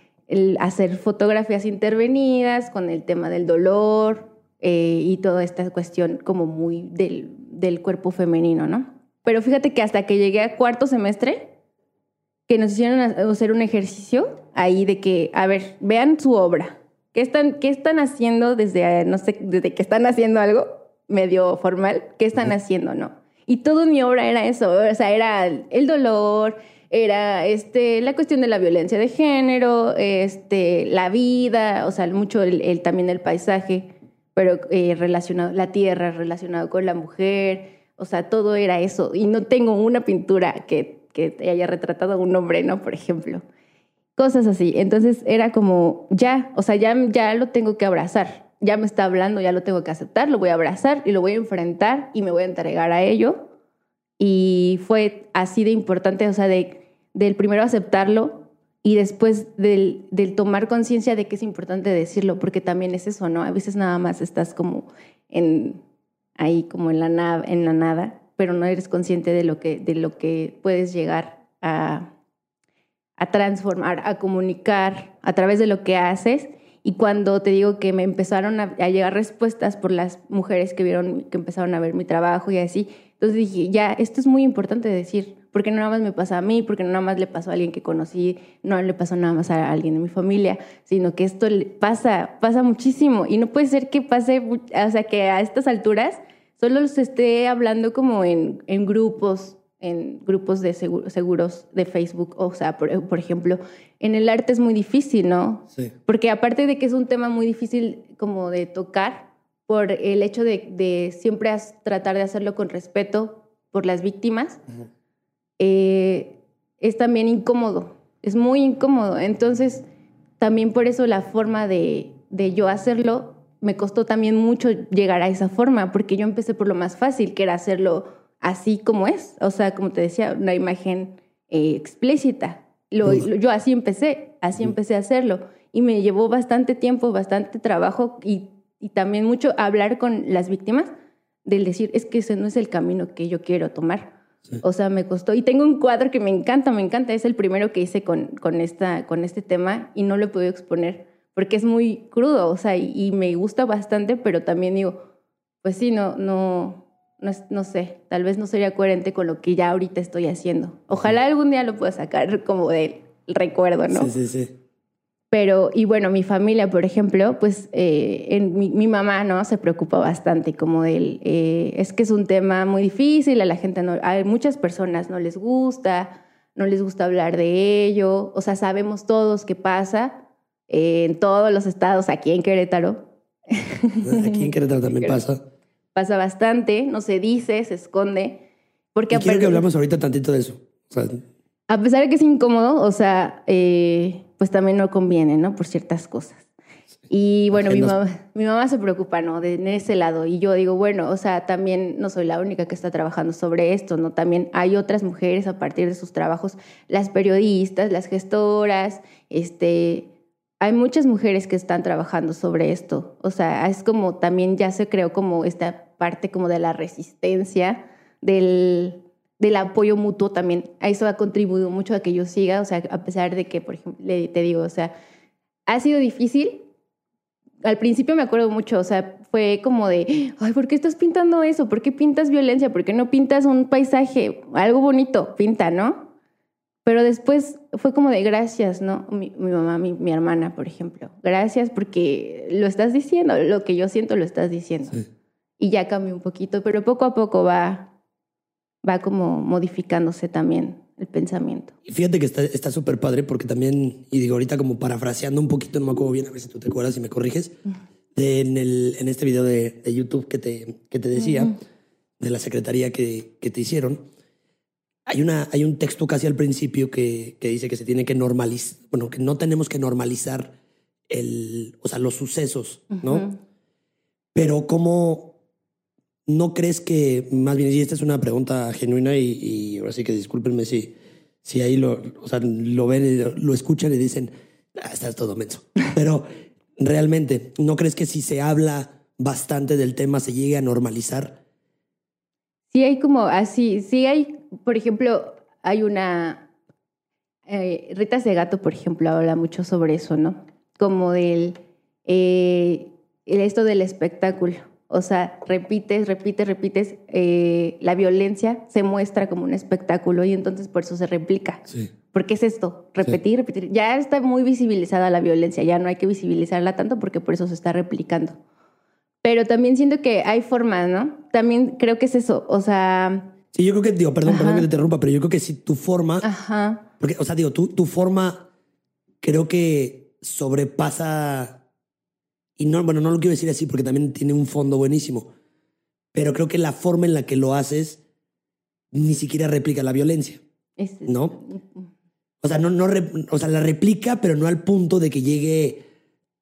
Speaker 2: hacer fotografías intervenidas con el tema del dolor eh, y toda esta cuestión como muy del, del cuerpo femenino, ¿no? Pero fíjate que hasta que llegué a cuarto semestre, que nos hicieron hacer un ejercicio ahí de que, a ver, vean su obra. ¿Qué están, qué están haciendo desde, no sé, desde que están haciendo algo? medio formal, ¿qué están haciendo, no? Y toda mi obra era eso, o sea, era el dolor, era este, la cuestión de la violencia de género, este, la vida, o sea, mucho el, también el paisaje, pero eh, relacionado, la tierra relacionado con la mujer, o sea, todo era eso. Y no tengo una pintura que, que haya retratado a un hombre, ¿no? Por ejemplo. Cosas así. Entonces era como, ya, o sea, ya, ya lo tengo que abrazar ya me está hablando, ya lo tengo que aceptar, lo voy a abrazar y lo voy a enfrentar y me voy a entregar a ello. Y fue así de importante, o sea, de, del primero aceptarlo y después del, del tomar conciencia de que es importante decirlo, porque también es eso, ¿no? A veces nada más estás como en, ahí como en la, en la nada, pero no eres consciente de lo que, de lo que puedes llegar a, a transformar, a comunicar a través de lo que haces y cuando te digo que me empezaron a, llegar respuestas por las mujeres que vieron, que empezaron a ver mi trabajo y así, entonces dije, ya, esto es muy importante decir, porque no nada más me pasa a mí, porque no nada más le pasó a alguien que conocí, no le pasó nada más a alguien de mi familia, sino que esto le pasa, pasa muchísimo y no puede ser que pase, o sea, que a estas alturas solo se esté hablando como en, en grupos en grupos de seguros de Facebook. O sea, por, ejemplo, en el arte es muy difícil, ¿no? Sí. Porque aparte de que es un tema muy difícil como de tocar, por el hecho de, siempre tratar de hacerlo con respeto por las víctimas, eh, es también incómodo, es muy incómodo. Entonces, también por eso la forma de, de yo hacerlo, me costó también mucho llegar a esa forma, porque yo empecé por lo más fácil, que era hacerlo así como es, o sea, como te decía, una imagen eh, explícita. Lo, yo así empecé, así empecé a hacerlo. Y me llevó bastante tiempo, bastante trabajo y, y también mucho hablar con las víctimas del decir, es que ese no es el camino que yo quiero tomar. O sea, me costó. Y tengo un cuadro que me encanta, me encanta. Es el primero que hice con, con, esta, con este tema y no lo he podido exponer porque es muy crudo, o sea, y, y me gusta bastante, pero también digo, pues sí, no, no, no, sé, tal vez no sería coherente con lo que ya ahorita estoy haciendo. Ojalá algún día lo pueda sacar como de recuerdo, ¿no?
Speaker 1: Sí, sí, sí.
Speaker 2: Pero, y bueno, mi familia, por ejemplo, pues eh, en, mi, mi, mamá, ¿no? Se preocupa bastante como él. Eh, es que es un tema muy difícil, a la gente no, a muchas personas no les gusta, no les gusta hablar de ello. O sea, sabemos todos qué pasa eh, en todos los estados, aquí en Querétaro.
Speaker 1: Aquí en Querétaro también pasa.
Speaker 2: Pasa bastante, no se dice, se esconde. Porque
Speaker 1: y quiero que hablamos ahorita tantito de eso. O sea,
Speaker 2: a pesar de que es incómodo, o sea, eh, pues también no conviene, ¿no? Por ciertas cosas. Y bueno, mi mamá, mi mamá se preocupa, ¿no? De, en ese lado. Y yo digo, bueno, o sea, también no soy la única que está trabajando sobre esto, ¿no? También hay otras mujeres a partir de sus trabajos, las periodistas, las gestoras, este, hay muchas mujeres que están trabajando sobre esto. O sea, es como también ya se creó como esta parte como de la resistencia, del, del apoyo mutuo también. A eso ha contribuido mucho a que yo siga, o sea, a pesar de que, por ejemplo, te digo, o sea, ha sido difícil. Al principio me acuerdo mucho, o sea, fue como de, ay, ¿por qué estás pintando eso? ¿Por qué pintas violencia? ¿Por qué no pintas un paisaje, algo bonito? Pinta, ¿no? Pero después fue como de gracias, ¿no? Mi, mamá, mi, mi, hermana, por ejemplo. Gracias porque lo estás diciendo, lo que yo siento lo estás diciendo. Y ya cambió un poquito, pero poco a poco va, va como modificándose también el pensamiento.
Speaker 1: Y fíjate que está súper padre porque también, y digo ahorita como parafraseando un poquito, no me acuerdo bien, a ver si tú te acuerdas y me corriges, en, el, en este video de, de, YouTube que te, que te decía, de la secretaría que, que, te hicieron, hay, una, hay un texto casi al principio que, que dice que se tiene que normalizar, bueno, que no tenemos que normalizar el, o sea, los sucesos, ¿no? Pero cómo ¿No crees que, más bien, y esta es una pregunta genuina y, y ahora sí que discúlpenme si, si ahí lo, o sea, lo ven, lo escuchan y dicen, ah, estás todo menso. Pero realmente, ¿no crees que si se habla bastante del tema se llegue a normalizar?
Speaker 2: Sí hay como así, sí hay, por ejemplo, hay una, eh, Rita Segato, por ejemplo, habla mucho sobre eso, ¿no? Como del, eh, esto del espectáculo o sea, repites, repites, repites, eh, la violencia se muestra como un espectáculo y entonces por eso se replica. Sí. Porque es esto, repetir, repetir. Ya está muy visibilizada la violencia, ya no hay que visibilizarla tanto porque por eso se está replicando. Pero también siento que hay formas, ¿no? También creo que es eso, o sea...
Speaker 1: Sí, yo creo que, digo, perdón, perdón que te interrumpa, pero yo creo que si tu forma... Ajá. Porque, o sea, digo, tu, tu forma creo que sobrepasa y no, bueno, no lo quiero decir así porque también tiene un fondo buenísimo. Pero creo que la forma en la que lo haces ni siquiera replica la violencia. ¿No? O sea, no, no o sea, la replica, pero no al punto de que llegue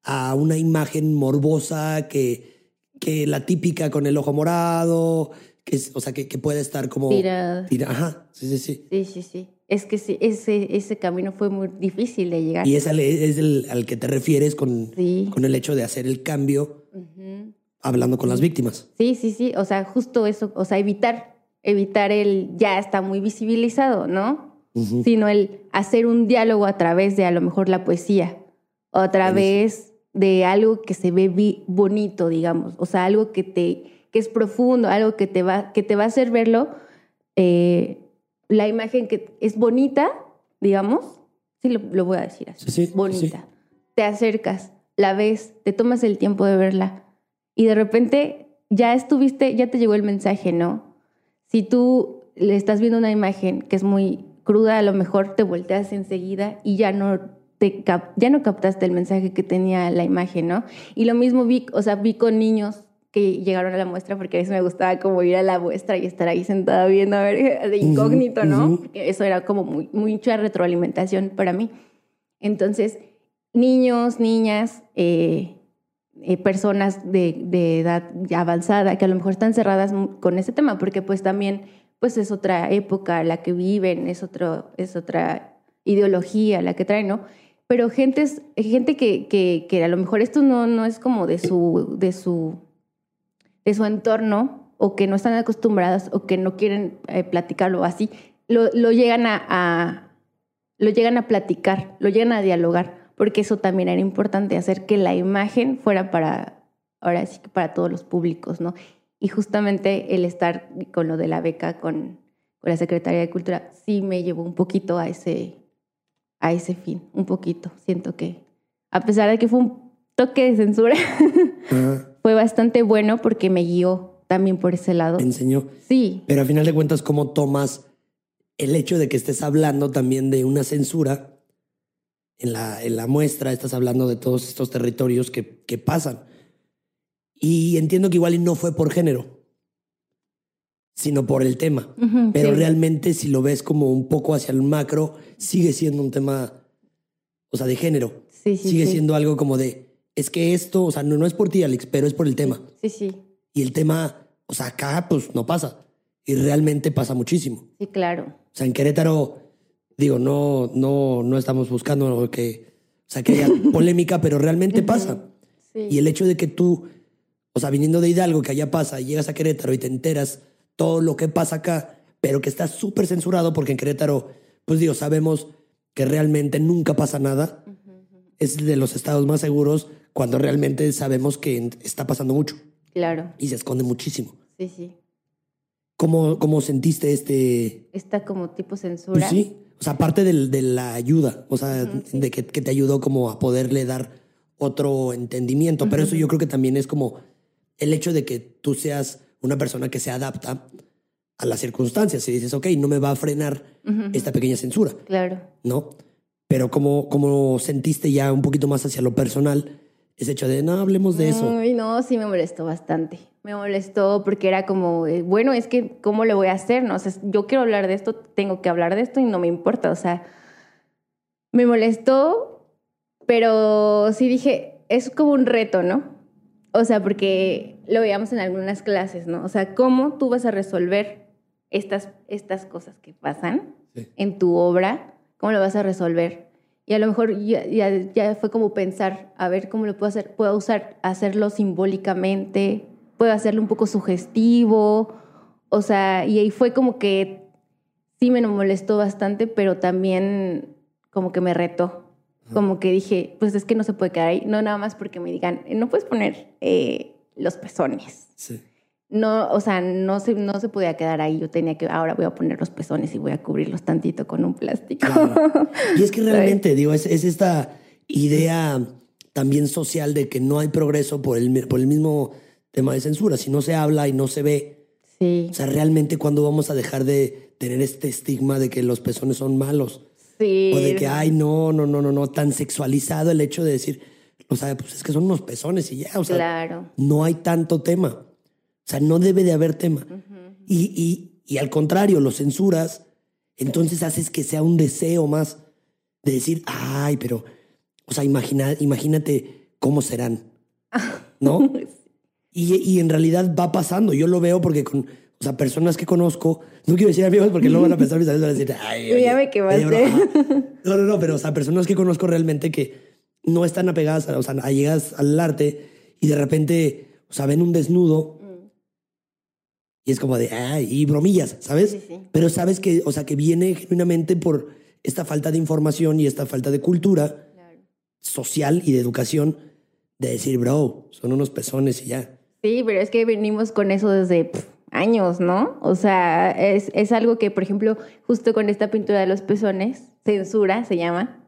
Speaker 1: a una imagen morbosa que, que la típica con el ojo morado, que es, o sea, que, que puede estar como...
Speaker 2: Tirada.
Speaker 1: Ajá, sí, sí, sí.
Speaker 2: Sí, sí, sí es que ese, ese camino fue muy difícil de llegar.
Speaker 1: Y es al, es el, al que te refieres con, con el hecho de hacer el cambio hablando con las víctimas.
Speaker 2: Sí, sí, sí. O sea, justo eso, o sea, evitar, evitar el ya está muy visibilizado, ¿no? Sino el hacer un diálogo a través de a lo mejor la poesía, o a través de algo que se ve bonito, digamos. O sea, algo que te, que es profundo, algo que te va, que te va a hacer verlo. Eh, la imagen que es bonita, digamos, sí lo, voy a decir así, sí, bonita. Te acercas, la ves, te tomas el tiempo de verla y de repente ya estuviste, ya te llegó el mensaje, ¿no? Si tú le estás viendo una imagen que es muy cruda, a lo mejor te volteas enseguida y ya no te ya no captaste el mensaje que tenía la imagen, ¿no? Y lo mismo vi, o sea, vi con niños que llegaron a la muestra porque a veces me gustaba como ir a la muestra y estar ahí sentada viendo a ver de incógnito, ¿no? eso era como muy, mucha retroalimentación para mí. Entonces, niños, niñas, eh, eh, personas de, de, edad avanzada que a lo mejor están cerradas con ese tema porque pues también pues es otra época la que viven, es, otro, es otra ideología la que traen, ¿no? Pero gente, gente que, que, que, a lo mejor esto no, no es como de su, de su de su entorno o que no están acostumbradas o que no quieren eh, platicarlo así, lo, llegan a, lo llegan a platicar, lo llegan a dialogar, porque eso también era importante, hacer que la imagen fuera para, ahora sí que para todos los públicos, ¿no? Y justamente el estar con lo de la beca con, con la Secretaría de Cultura sí me llevó un poquito a ese, a ese fin, un poquito. Siento que a pesar de que fue un toque de censura, fue bastante bueno porque me guió también por ese lado.
Speaker 1: enseñó.
Speaker 2: Sí.
Speaker 1: Pero al final de cuentas, ¿cómo tomas el hecho de que estés hablando también de una censura? En la, en la muestra estás hablando de todos estos territorios que, que pasan. Y entiendo que igual y no fue por género, sino por el tema.
Speaker 2: Ujú,
Speaker 1: Pero
Speaker 2: sí.
Speaker 1: realmente si lo ves como un poco hacia el macro, sigue siendo un tema, o sea, de género.
Speaker 2: Sí, sí,
Speaker 1: sigue siendo algo como de, es que esto, o sea, no, no es por ti, Alex, pero es por el tema.
Speaker 2: Sí, sí.
Speaker 1: Y el tema, o sea, acá pues no pasa. Y realmente pasa muchísimo.
Speaker 2: Sí, claro.
Speaker 1: O sea, en Querétaro, digo, no, no, no estamos buscando que, o sea, que haya polémica, pero realmente pasa.
Speaker 2: Sí.
Speaker 1: Y el hecho de que tú, o sea, viniendo de Hidalgo, que allá pasa, y llegas a Querétaro y te enteras todo lo que pasa acá, pero que está súper censurado porque en Querétaro, pues digo, sabemos que realmente nunca pasa nada. Es de los estados más seguros cuando realmente sabemos que está pasando mucho
Speaker 2: Claro.
Speaker 1: y se esconde muchísimo.
Speaker 2: Sí, sí.
Speaker 1: ¿Cómo, cómo sentiste este,
Speaker 2: Está como tipo censura.
Speaker 1: Pues sí, o sea, aparte del- de la ayuda, o sea, de que, que te ayudó como a poderle dar otro entendimiento, pero eso yo creo que también es como el hecho de que tú seas una persona que se adapta a las circunstancias y dices, ok, no me va a frenar esta pequeña censura,
Speaker 2: Claro.
Speaker 1: ¿no? Pero como, como sentiste ya un poquito más hacia lo personal, ese hecho de, no, hablemos de eso.
Speaker 2: Ay, no, sí me molestó bastante. Me molestó porque era como, eh, bueno, es que, ¿cómo le voy a hacer? No, o sea, yo quiero hablar de esto, tengo que hablar de esto y no me importa. O sea, me molestó, pero sí dije, es como un reto, ¿no? O sea, porque lo veíamos en algunas clases, ¿no? O sea, ¿cómo tú vas a resolver estas, estas cosas que pasan
Speaker 1: Sí.
Speaker 2: en tu obra? ¿Cómo lo vas a resolver? Y a lo mejor ya, ya, ya fue como pensar, a ver cómo lo puedo hacer. Puedo usar, hacerlo simbólicamente, puedo hacerlo un poco sugestivo. O sea, y ahí fue como que sí me molestó bastante, pero también como que me retó. Como que dije, pues es que no se puede quedar ahí. No nada más porque me digan, no puedes poner eh, los pezones.
Speaker 1: Sí.
Speaker 2: No, o sea, no se, no se podía quedar ahí. Yo tenía que, ahora voy a poner los pezones y voy a cubrirlos tantito con un plástico.
Speaker 1: Claro. Y es que realmente, digo, es, es esta idea también social de que no hay progreso por el, por el mismo tema de censura. Si no se habla y no se ve,
Speaker 2: Sí,
Speaker 1: o sea, realmente cuándo vamos a dejar de tener este estigma de que los pezones son malos.
Speaker 2: sí.
Speaker 1: O de que, ay, no, no, no, no, no, tan sexualizado el hecho de decir, o sea, pues es que son unos pezones y ya, o sea,
Speaker 2: claro.
Speaker 1: no hay tanto tema. O sea, no debe de haber tema. y, y, y al contrario, lo censuras, entonces haces que sea un deseo más de decir, ay, pero, o sea, imagina, imagínate cómo serán, ¿no? Y, y en realidad va pasando, yo lo veo porque con, o sea, personas que conozco, no quiero decir amigos porque luego van a pensar mis amigos van a decir, ay,
Speaker 2: Ya
Speaker 1: oye,
Speaker 2: me quemaste.
Speaker 1: No, no, no, pero, o sea, personas que conozco realmente que no están apegadas, a, o sea, allegadas al arte y de repente, o sea, ven un desnudo y es como de, ay, y bromillas, ¿sabes?
Speaker 2: Sí, sí.
Speaker 1: Pero sabes que, o sea, que viene genuinamente por esta falta de información y esta falta de cultura
Speaker 2: Claro.
Speaker 1: social y de educación de decir, bro, son unos pezones y ya.
Speaker 2: Sí, pero es que venimos con eso desde años, ¿no? O sea, es, es algo que, por ejemplo, justo con esta pintura de los pezones, censura se llama,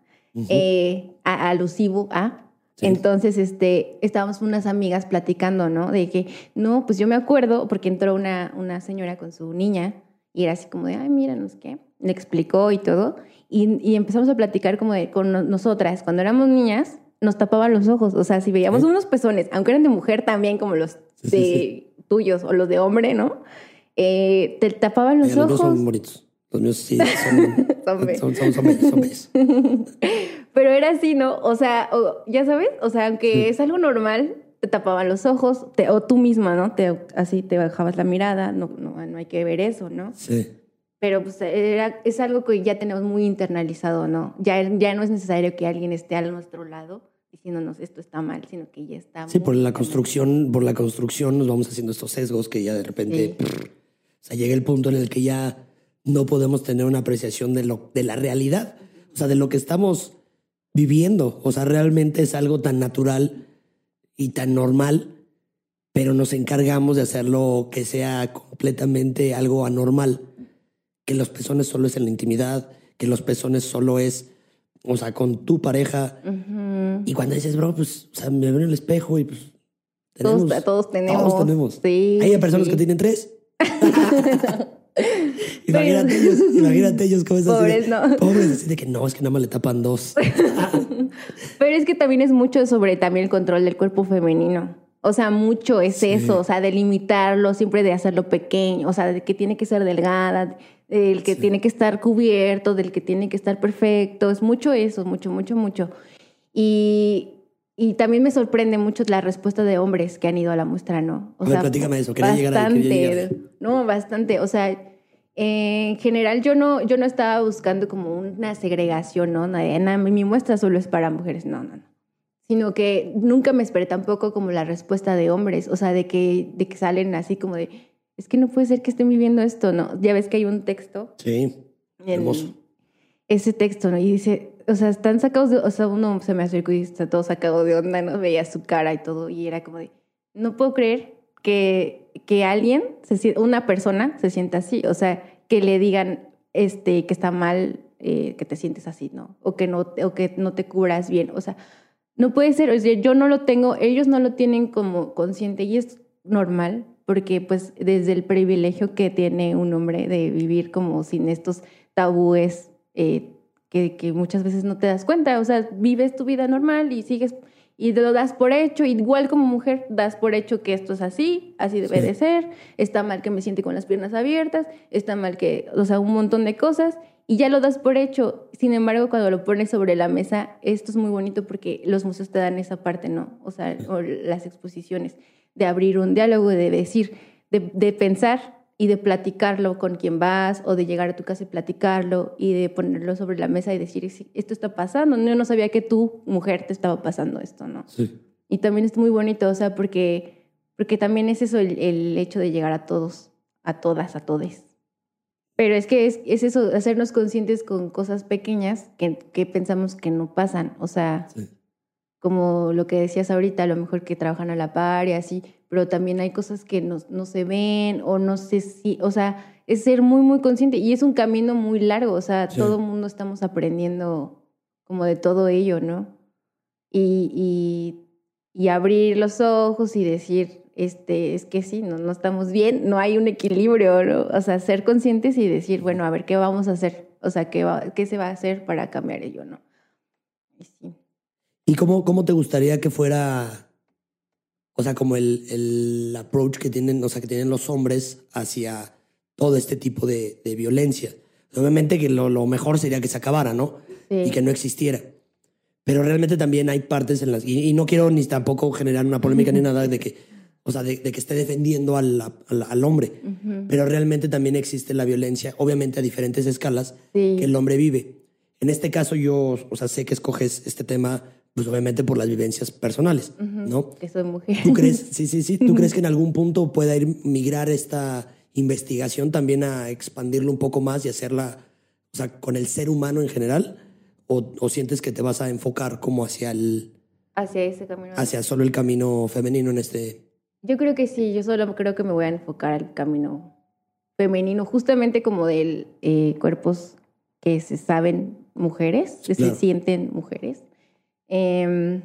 Speaker 2: eh, a- alusivo a.
Speaker 1: Sí.
Speaker 2: Entonces, este, estábamos unas amigas platicando, ¿no? De que, no, pues yo me acuerdo, porque entró una, una señora con su niña y era así como de, ay, mira, no sé qué. Le explicó y todo. Y, y empezamos a platicar como de, con no- nosotras, cuando éramos niñas, nos tapaban los ojos. O sea, si veíamos unos pezones, aunque eran de mujer también, como los
Speaker 1: Sí,
Speaker 2: de
Speaker 1: sí,
Speaker 2: tuyos o los de hombre, ¿no? Eh, te tapaban los
Speaker 1: los míos
Speaker 2: ojos.
Speaker 1: son bonitos. Los míos sí son,
Speaker 2: Son
Speaker 1: son, son, bellos, bellos.
Speaker 2: Pero era así, ¿no? O sea, o- ya sabes, o sea, aunque
Speaker 1: Sí.
Speaker 2: es algo normal, te tapaban los ojos, te- o tú misma, ¿no? Te, así te bajabas la mirada, no, no, no hay que ver eso, ¿no?
Speaker 1: Sí.
Speaker 2: Pero pues era, es algo que ya tenemos muy internalizado, ¿no? Ya, ya no es necesario que alguien esté a nuestro lado diciéndonos esto está mal, sino que ya está.
Speaker 1: Sí, por la construcción, por la construcción nos vamos haciendo estos sesgos que ya de repente,
Speaker 2: Sí.
Speaker 1: prr, o sea, llega el punto en el que ya no podemos tener una apreciación de lo de la realidad, o sea, de lo que estamos viviendo, o sea, realmente es algo tan natural y tan normal, pero nos encargamos de hacerlo que sea completamente algo anormal, que los pezones solo es en la intimidad, que los pezones solo es o sea, con tu pareja. Y cuando dices, bro, pues, o sea, me veo en el espejo y pues.
Speaker 2: Tenemos, todos, todos tenemos.
Speaker 1: Todos tenemos.
Speaker 2: Sí.
Speaker 1: Hay personas que tienen tres. imagínate, ellos, imagínate ellos cómo es
Speaker 2: Pobres,
Speaker 1: así.
Speaker 2: no.
Speaker 1: Pobres, así de que no, es que nada más le tapan dos.
Speaker 2: Pero es que también es mucho sobre también el control del cuerpo femenino. O sea, mucho es eso, o sea, de limitarlo, siempre de hacerlo pequeño, o sea, de que tiene que ser delgada, del que tiene que estar cubierto, del que tiene que estar perfecto. Es mucho eso, mucho, mucho, mucho. Y, y también me sorprende mucho la respuesta de hombres que han ido a la muestra, ¿no?
Speaker 1: O a sea, platícame eso, quería
Speaker 2: bastante,
Speaker 1: llegar, llegar.
Speaker 2: No, bastante. O sea, en general yo no, yo no estaba buscando como una segregación, ¿no? Mi muestra solo es para mujeres, no, no, no. Sino que nunca me esperé tampoco como la respuesta de hombres, o sea, de que, de que salen así como de, es que no puede ser que estén viviendo esto, ¿no? Ya ves que hay un texto.
Speaker 1: Sí, hermoso.
Speaker 2: Ese texto, ¿no? Y dice, o sea, están sacados de, o sea, uno se me acercó y está todo sacado de onda, ¿no? Veía su cara y todo, y era como de, no puedo creer que, que alguien, se, una persona se sienta así, o sea, que le digan este, que está mal eh, que te sientes así, ¿no? O que no, o que no te cubras bien, o sea, no puede ser, o sea, yo no lo tengo, ellos no lo tienen como consciente y es normal, porque pues desde el privilegio que tiene un hombre de vivir como sin estos tabúes eh, que, que, muchas veces no te das cuenta, o sea, vives tu vida normal y sigues y lo das por hecho, igual como mujer das por hecho que esto es así, así debe de ser, está mal que me siente con las piernas abiertas, está mal que, o sea, un montón de cosas y ya lo das por hecho. Sin embargo, cuando lo pones sobre la mesa, esto es muy bonito porque los museos te dan esa parte, ¿no? O sea, o las exposiciones, de abrir un diálogo, de decir, de, de pensar y de platicarlo con quien vas o de llegar a tu casa y platicarlo y de ponerlo sobre la mesa y decir, esto está pasando, yo no sabía que tú, mujer, te estaba pasando esto, ¿no?
Speaker 1: Sí.
Speaker 2: Y también es muy bonito, o sea, porque, porque también es eso el, el hecho de llegar a todos, a todas, a todes. Pero es que es, es eso, hacernos conscientes con cosas pequeñas que, que pensamos que no pasan, o sea,
Speaker 1: Sí.
Speaker 2: como lo que decías ahorita, a lo mejor que trabajan a la par y así, pero también hay cosas que no, no se ven o no sé si, o sea, es ser muy, muy consciente y es un camino muy largo, o sea,
Speaker 1: Sí.
Speaker 2: todo el mundo estamos aprendiendo como de todo ello, ¿no? Y, y, y abrir los ojos y decir, este, es que sí, no, no estamos bien, no hay un equilibrio, ¿no? O sea, ser conscientes y decir, bueno, a ver, ¿qué vamos a hacer? O sea, ¿qué, va, qué se va a hacer para cambiar ello, no? Y sí.
Speaker 1: ¿Y cómo, cómo te gustaría que fuera, o sea, como el, el approach que tienen, o sea, que tienen los hombres hacia todo este tipo de, de violencia? Obviamente que lo, lo mejor sería que se acabara, ¿no?
Speaker 2: Sí.
Speaker 1: Y que no existiera. Pero realmente también hay partes en las... Y, y no quiero ni tampoco generar una polémica ni nada de que, o sea, de, de que esté defendiendo al, al, al hombre.
Speaker 2: Ujú.
Speaker 1: Pero realmente también existe la violencia, obviamente a diferentes escalas,
Speaker 2: Sí.
Speaker 1: que el hombre vive. En este caso yo, o sea, sé que escoges este tema, pues obviamente por las vivencias personales, ¿no?
Speaker 2: Que soy mujer.
Speaker 1: ¿Tú crees, sí, sí, sí, tú crees que en algún punto pueda ir migrar esta investigación también a expandirlo un poco más y hacerla, o sea, con el ser humano en general? ¿O, o sientes que te vas a enfocar como hacia el,
Speaker 2: Hacia ese camino.
Speaker 1: hacia solo el camino femenino en este?
Speaker 2: Yo creo que sí, yo solo creo que me voy a enfocar al camino femenino, justamente como de eh, cuerpos que se saben mujeres, que
Speaker 1: Claro.
Speaker 2: se sienten mujeres. Em,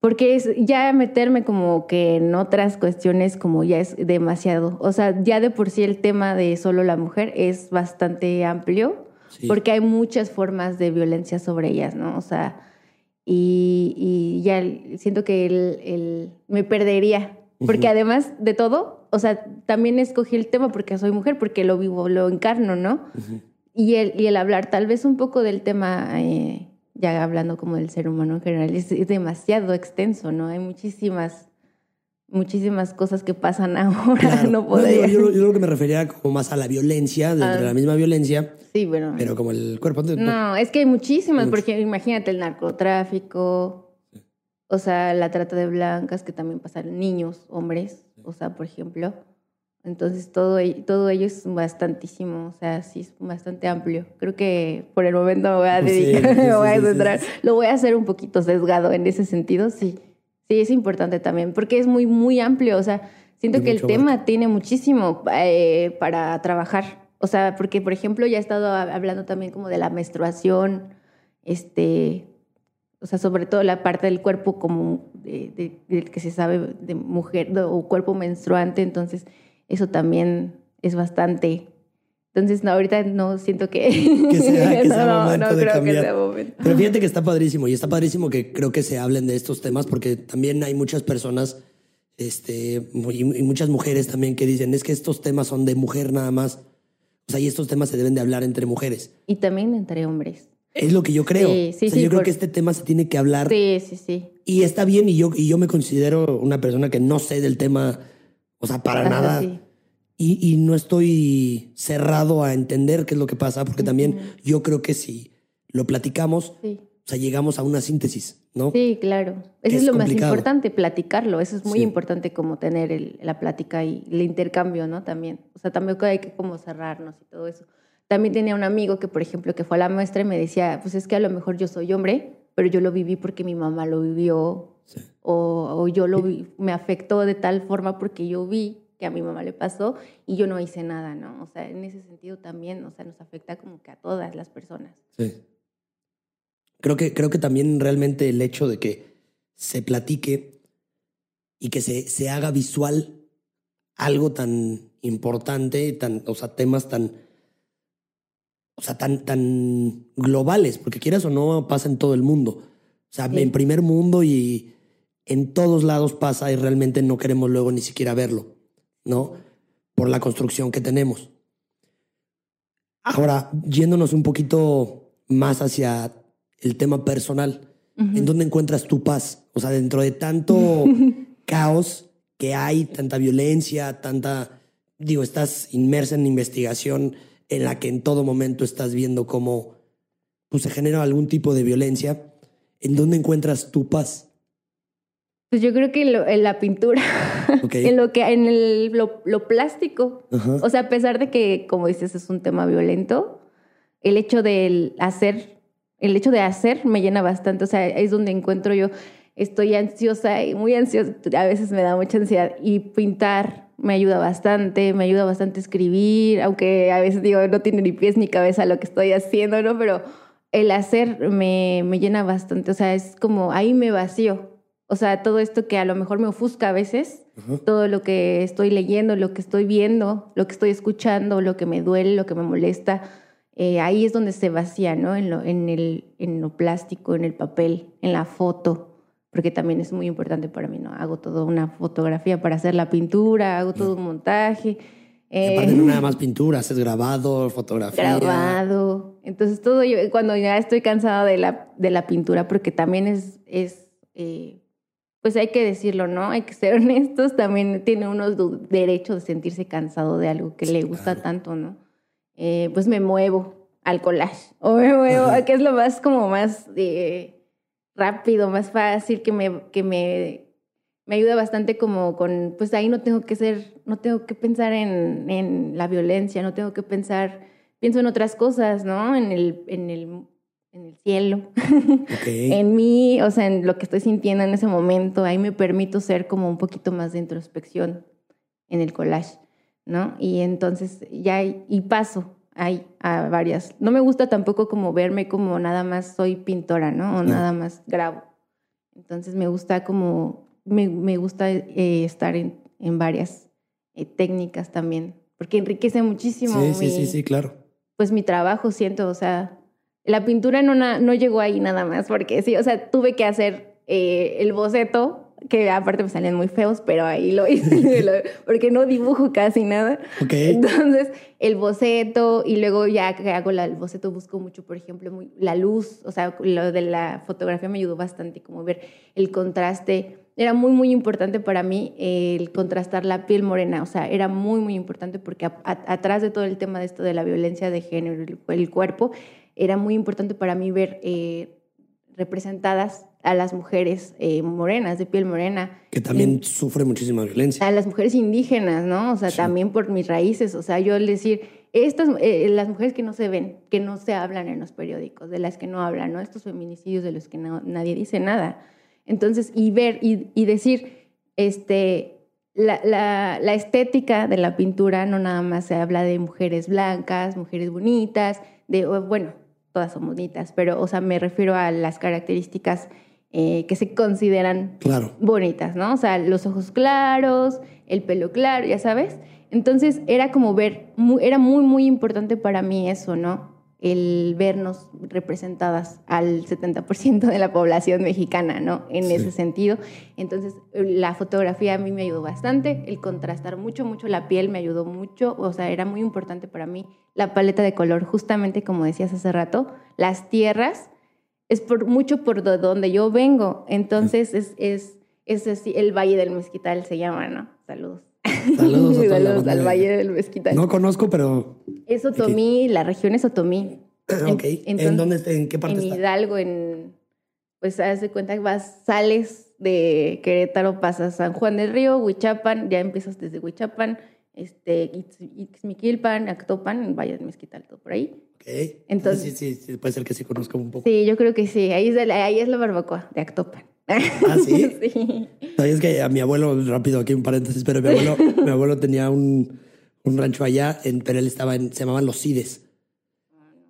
Speaker 2: porque es ya meterme como que en otras cuestiones como ya es demasiado. O sea, ya de por sí el tema de solo la mujer es bastante amplio
Speaker 1: Sí.
Speaker 2: porque hay muchas formas de violencia sobre ellas, ¿no? O sea, y, y ya siento que el, el- me perdería, porque además de todo, o sea, también escogí el tema porque soy mujer, porque lo vivo, lo encarno, ¿no? Y el, y el hablar tal vez un poco del tema, eh, ya hablando como del ser humano en general, es, es demasiado extenso, ¿no? Hay muchísimas, muchísimas cosas que pasan ahora,
Speaker 1: Claro.
Speaker 2: no podría.
Speaker 1: yo, yo lo que me refería como más a la violencia, dentro
Speaker 2: Ah.
Speaker 1: de la misma violencia,
Speaker 2: sí, bueno.
Speaker 1: pero como el cuerpo...
Speaker 2: No, es que hay muchísimas,
Speaker 1: mucho.
Speaker 2: porque imagínate el narcotráfico, o sea, la trata de blancas, que también pasan niños, hombres, o sea, por ejemplo. Entonces, todo, ello- todo ello es bastantísimo, o sea, sí, es bastante amplio. Creo que por el momento me voy a dedicar,
Speaker 1: sí,
Speaker 2: me voy a centrar.
Speaker 1: sí.
Speaker 2: Lo voy a hacer un poquito sesgado en ese sentido, sí. Sí, es importante también, porque es muy, muy amplio, o sea, siento que el tema tiene muchísimo eh, para trabajar. O sea, porque, por ejemplo, ya he estado hab- hablando también como de la menstruación, este, o sea, sobre todo la parte del cuerpo como de, del que se sabe de mujer o cuerpo menstruante, entonces eso también es bastante entonces, no, ahorita no siento que,
Speaker 1: que sea, que sea no, momento no, de creo Que sea momento. Pero fíjate que está padrísimo y está padrísimo que creo que se hablen de estos temas porque también hay muchas personas este, y, muchas mujeres también que dicen es que estos temas son de mujer nada más. O sea, y estos temas se deben de hablar entre mujeres.
Speaker 2: Y también entre hombres.
Speaker 1: Es lo que yo creo. Sí, sí, o sea, yo creo que este tema se tiene que hablar.
Speaker 2: Sí, sí, sí.
Speaker 1: Y está bien y yo, y yo me considero una persona que no sé del tema, o sea, para nada. Y, no estoy cerrado a entender qué es lo que pasa, porque también yo creo que si lo platicamos, o sea, llegamos a una síntesis, ¿no?
Speaker 2: Sí, claro. Eso es, lo más importante, platicarlo. Eso es muy importante como tener la plática y el intercambio, ¿no? También. O sea, también hay que como cerrarnos y todo eso. También tenía un amigo que, por ejemplo, que fue a la maestra y me decía, pues es que a lo mejor yo soy hombre, pero yo lo viví porque mi mamá lo vivió, o, o, yo lo vi, me afectó de tal forma porque yo vi que a mi mamá le pasó y yo no hice nada, ¿no? O sea, en ese sentido también, o sea, nos afecta como que a todas las personas.
Speaker 1: Sí. Creo que, creo que también realmente el hecho de que se platique y que se, se haga visual algo tan importante, tan, o sea, temas tan, o sea, tan, tan globales, porque quieras o no, pasa en todo el mundo. O sea, en primer mundo y en todos lados pasa y realmente no queremos luego ni siquiera verlo. ¿no? Por la construcción que tenemos. Ahora, yéndonos un poquito más hacia el tema personal, ¿en dónde encuentras tu paz? O sea, dentro de tanto caos que hay, tanta violencia, tanta, digo, estás inmersa en investigación en la que en todo momento estás viendo cómo pues, se genera algún tipo de violencia, ¿en dónde encuentras tu paz?
Speaker 2: Pues yo creo que en la pintura, en lo que en el, lo, plástico. O sea, a pesar de que, como dices, es un tema violento, el hecho de hacer, el hecho de hacer me llena bastante. O sea, es donde encuentro yo, estoy ansiosa y muy ansiosa, a veces me da mucha ansiedad y pintar me ayuda bastante, me ayuda bastante a escribir, aunque a veces digo, no tiene ni pies ni cabeza lo que estoy haciendo, ¿no? Pero el hacer me, me llena bastante, o sea, es como ahí me vacío o sea, todo esto que a lo mejor me ofusca a veces, todo lo que estoy leyendo, lo que estoy viendo, lo que estoy escuchando, lo que me duele, lo que me molesta, eh, ahí es donde se vacía, ¿no? En lo, en, el, en lo plástico, en el papel, en la foto, porque también es muy importante para mí, ¿no? Hago toda una fotografía para hacer la pintura, hago todo un montaje.
Speaker 1: Eh, no nada más pintura, haces grabado, fotografía.
Speaker 2: Grabado. Entonces todo yo, cuando ya estoy cansada de la, de la pintura, porque también es, es eh, pues hay que decirlo, ¿no? Hay que ser honestos, también tiene unos derechos de sentirse cansado de algo que le gusta tanto, ¿no? Eh, pues me muevo al collage, o me muevo, que es lo más como más eh, rápido, más fácil, que me, que me, me ayuda bastante como con, pues ahí no tengo que ser, no tengo que pensar en, en la violencia, no tengo que pensar, pienso en otras cosas, ¿no? En el, en el en el cielo, en mí, o sea, en lo que estoy sintiendo en ese momento. Ahí me permito ser como un poquito más de introspección en el collage, ¿no? Y entonces ya, y paso hay a varias. No me gusta tampoco como verme como nada más soy pintora, ¿no? O nada más grabo. Entonces me gusta como, me, me gusta eh, estar en, en varias eh, técnicas también, porque enriquece muchísimo.
Speaker 1: Sí, sí, sí, sí, claro.
Speaker 2: Pues mi trabajo, siento, o sea, la pintura no, no llegó ahí nada más, porque sí, o sea, tuve que hacer eh, el boceto, que aparte me salían muy feos, pero ahí lo hice, porque no dibujo casi nada. Entonces, el boceto, y luego ya que hago el boceto, busco mucho, por ejemplo, muy, la luz, o sea, lo de la fotografía me ayudó bastante, como ver el contraste. Era muy, muy importante para mí el contrastar la piel morena, o sea, era muy, muy importante porque atrás de todo el tema de esto de la violencia de género, el cuerpo, era muy importante para mí ver eh, representadas a las mujeres eh, morenas, de piel morena.
Speaker 1: Que también sufre muchísima violencia.
Speaker 2: A las mujeres indígenas, ¿no? O sea, también por mis raíces. O sea, yo al decir, estas, eh, las mujeres que no se ven, que no se hablan en los periódicos, de las que no hablan, ¿no? Estos feminicidios de los que nadie dice nada. Entonces, y ver y, y decir, este, la, la, la, estética de la pintura no nada más se habla de mujeres blancas, mujeres bonitas, de, bueno, todas son bonitas, pero, o sea, me refiero a las características eh, que se consideran
Speaker 1: Claro.
Speaker 2: bonitas, ¿no? O sea, los ojos claros, el pelo claro, ya sabes. Entonces era como ver, era muy, muy importante para mí eso, ¿no? El vernos representadas al 70% de la población mexicana, ¿no? En
Speaker 1: Sí.
Speaker 2: ese sentido. Entonces, la fotografía a mí me ayudó bastante, el contrastar mucho, mucho la piel me ayudó mucho, o sea, era muy importante para mí la paleta de color, justamente como decías hace rato, las tierras es por mucho por do- donde yo vengo. Entonces es, es, es así, el Valle del Mezquital se llama, ¿no? Saludos.
Speaker 1: Saludos a
Speaker 2: Saludos al Valle del Mezquital.
Speaker 1: No conozco, pero.
Speaker 2: es Otomí, la región es Otomí.
Speaker 1: ok. ¿En,
Speaker 2: entonces-
Speaker 1: dónde, está- en qué parte
Speaker 2: En
Speaker 1: está?
Speaker 2: Hidalgo, en, pues haz de cuenta que vas, sales de Querétaro, pasas San Juan del Río, Huichapan, ya empiezas desde Huichapan, este, Ix- Ixmiquilpan, Actopan, Valle del Mezquital, todo por ahí.
Speaker 1: Ok.
Speaker 2: Entonces-
Speaker 1: Sí, sí, sí, puede ser que sí conozco un poco.
Speaker 2: Sí, yo creo que sí, ahí es, la- ahí es la barbacoa de Actopan.
Speaker 1: Ah, sí.
Speaker 2: sí.
Speaker 1: ¿Sabías que a mi abuelo, rápido aquí un paréntesis, pero mi abuelo, mi abuelo tenía un, un rancho allá, en, pero él estaba en, se llamaban Los Cides.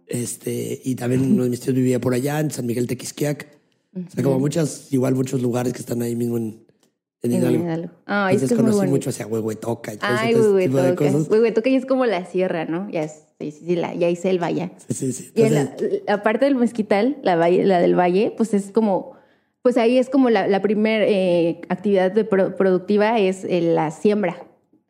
Speaker 1: Este, y también uno de mis tíos vivía por allá, en San Miguel Tequisquiac. O sea, como muchas, igual muchos lugares que están ahí mismo en, en
Speaker 2: En
Speaker 1: Hidalgo.
Speaker 2: Hidalgo. Ay, es
Speaker 1: Entonces
Speaker 2: que es muy
Speaker 1: conocí mucho hacia Huehuetoca y todo
Speaker 2: Ay,
Speaker 1: ese tipo de
Speaker 2: Huehuetoca.
Speaker 1: cosas.
Speaker 2: Huehuetoca ya es como la sierra, ¿no? Ya es, sí, sí, sí, la, ya hay selva ya.
Speaker 1: Sí, sí, sí.
Speaker 2: Y en la, aparte del mezquital, la, valle- la del valle, pues es como, pues ahí es como la, la primera actividad de pro- productiva es eh, la siembra.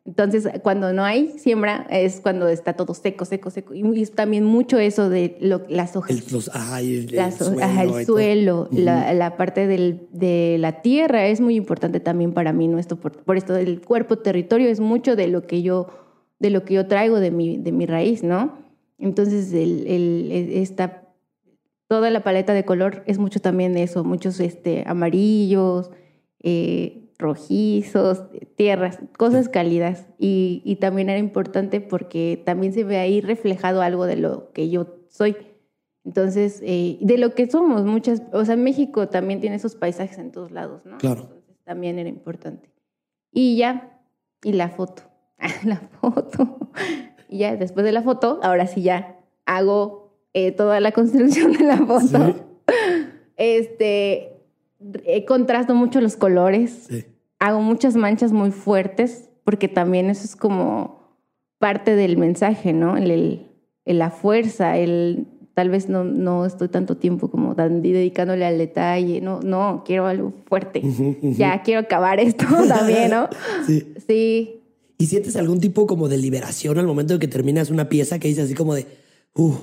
Speaker 2: Entonces, cuando no hay siembra, es cuando está todo seco, seco, seco. Y, también mucho eso de lo- las hojas.
Speaker 1: el, los, y el, el
Speaker 2: Las ho-
Speaker 1: suelo.
Speaker 2: ajá, el suelo, la, la parte del- de la tierra es muy importante también para mí, ¿no? Esto por, por esto el cuerpo territorio es mucho de lo que yo, de lo que yo traigo de mi, de mi raíz, ¿no? Entonces, el, el- esta, toda la paleta de color es mucho también eso, muchos este, amarillos, eh, rojizos, tierras, cosas cálidas. Y, y también era importante porque también se ve ahí reflejado algo de lo que yo soy. Entonces, eh, de lo que somos, muchas, o sea, México también tiene esos paisajes en todos lados, ¿no?
Speaker 1: Claro.
Speaker 2: Entonces, también era importante. Y ya, y la foto, la foto. Y ya, después de la foto, ahora sí ya hago eh, toda la construcción de la foto. Este, eh, contrasto mucho los colores,
Speaker 1: Sí.
Speaker 2: hago muchas manchas muy fuertes, porque también eso es como parte del mensaje, ¿no? El, el- el- la fuerza, el tal vez no, no estoy tanto tiempo como dedicándole al detalle, no, no, quiero algo fuerte. Ya quiero acabar esto también, ¿no?
Speaker 1: Sí.
Speaker 2: Sí,
Speaker 1: ¿Y sientes algún tipo como de liberación al momento de que terminas una pieza que dices así como de, uh,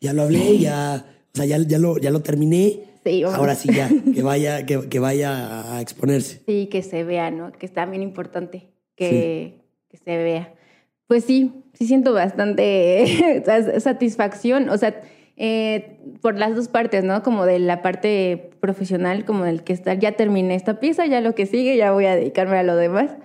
Speaker 1: ya lo hablé, ya, o sea, ya, ya, lo, ya lo terminé,
Speaker 2: Sí,
Speaker 1: ahora sí ya, que vaya, que, que vaya a exponerse.
Speaker 2: sí, que se vea, ¿no? Que es también importante que, que se vea. Pues sí, sí siento bastante satisfacción, o sea, eh, por las dos partes, ¿no? Como de la parte profesional, como del que estar, ya terminé esta pieza, ya lo que sigue, ya voy a dedicarme a lo demás.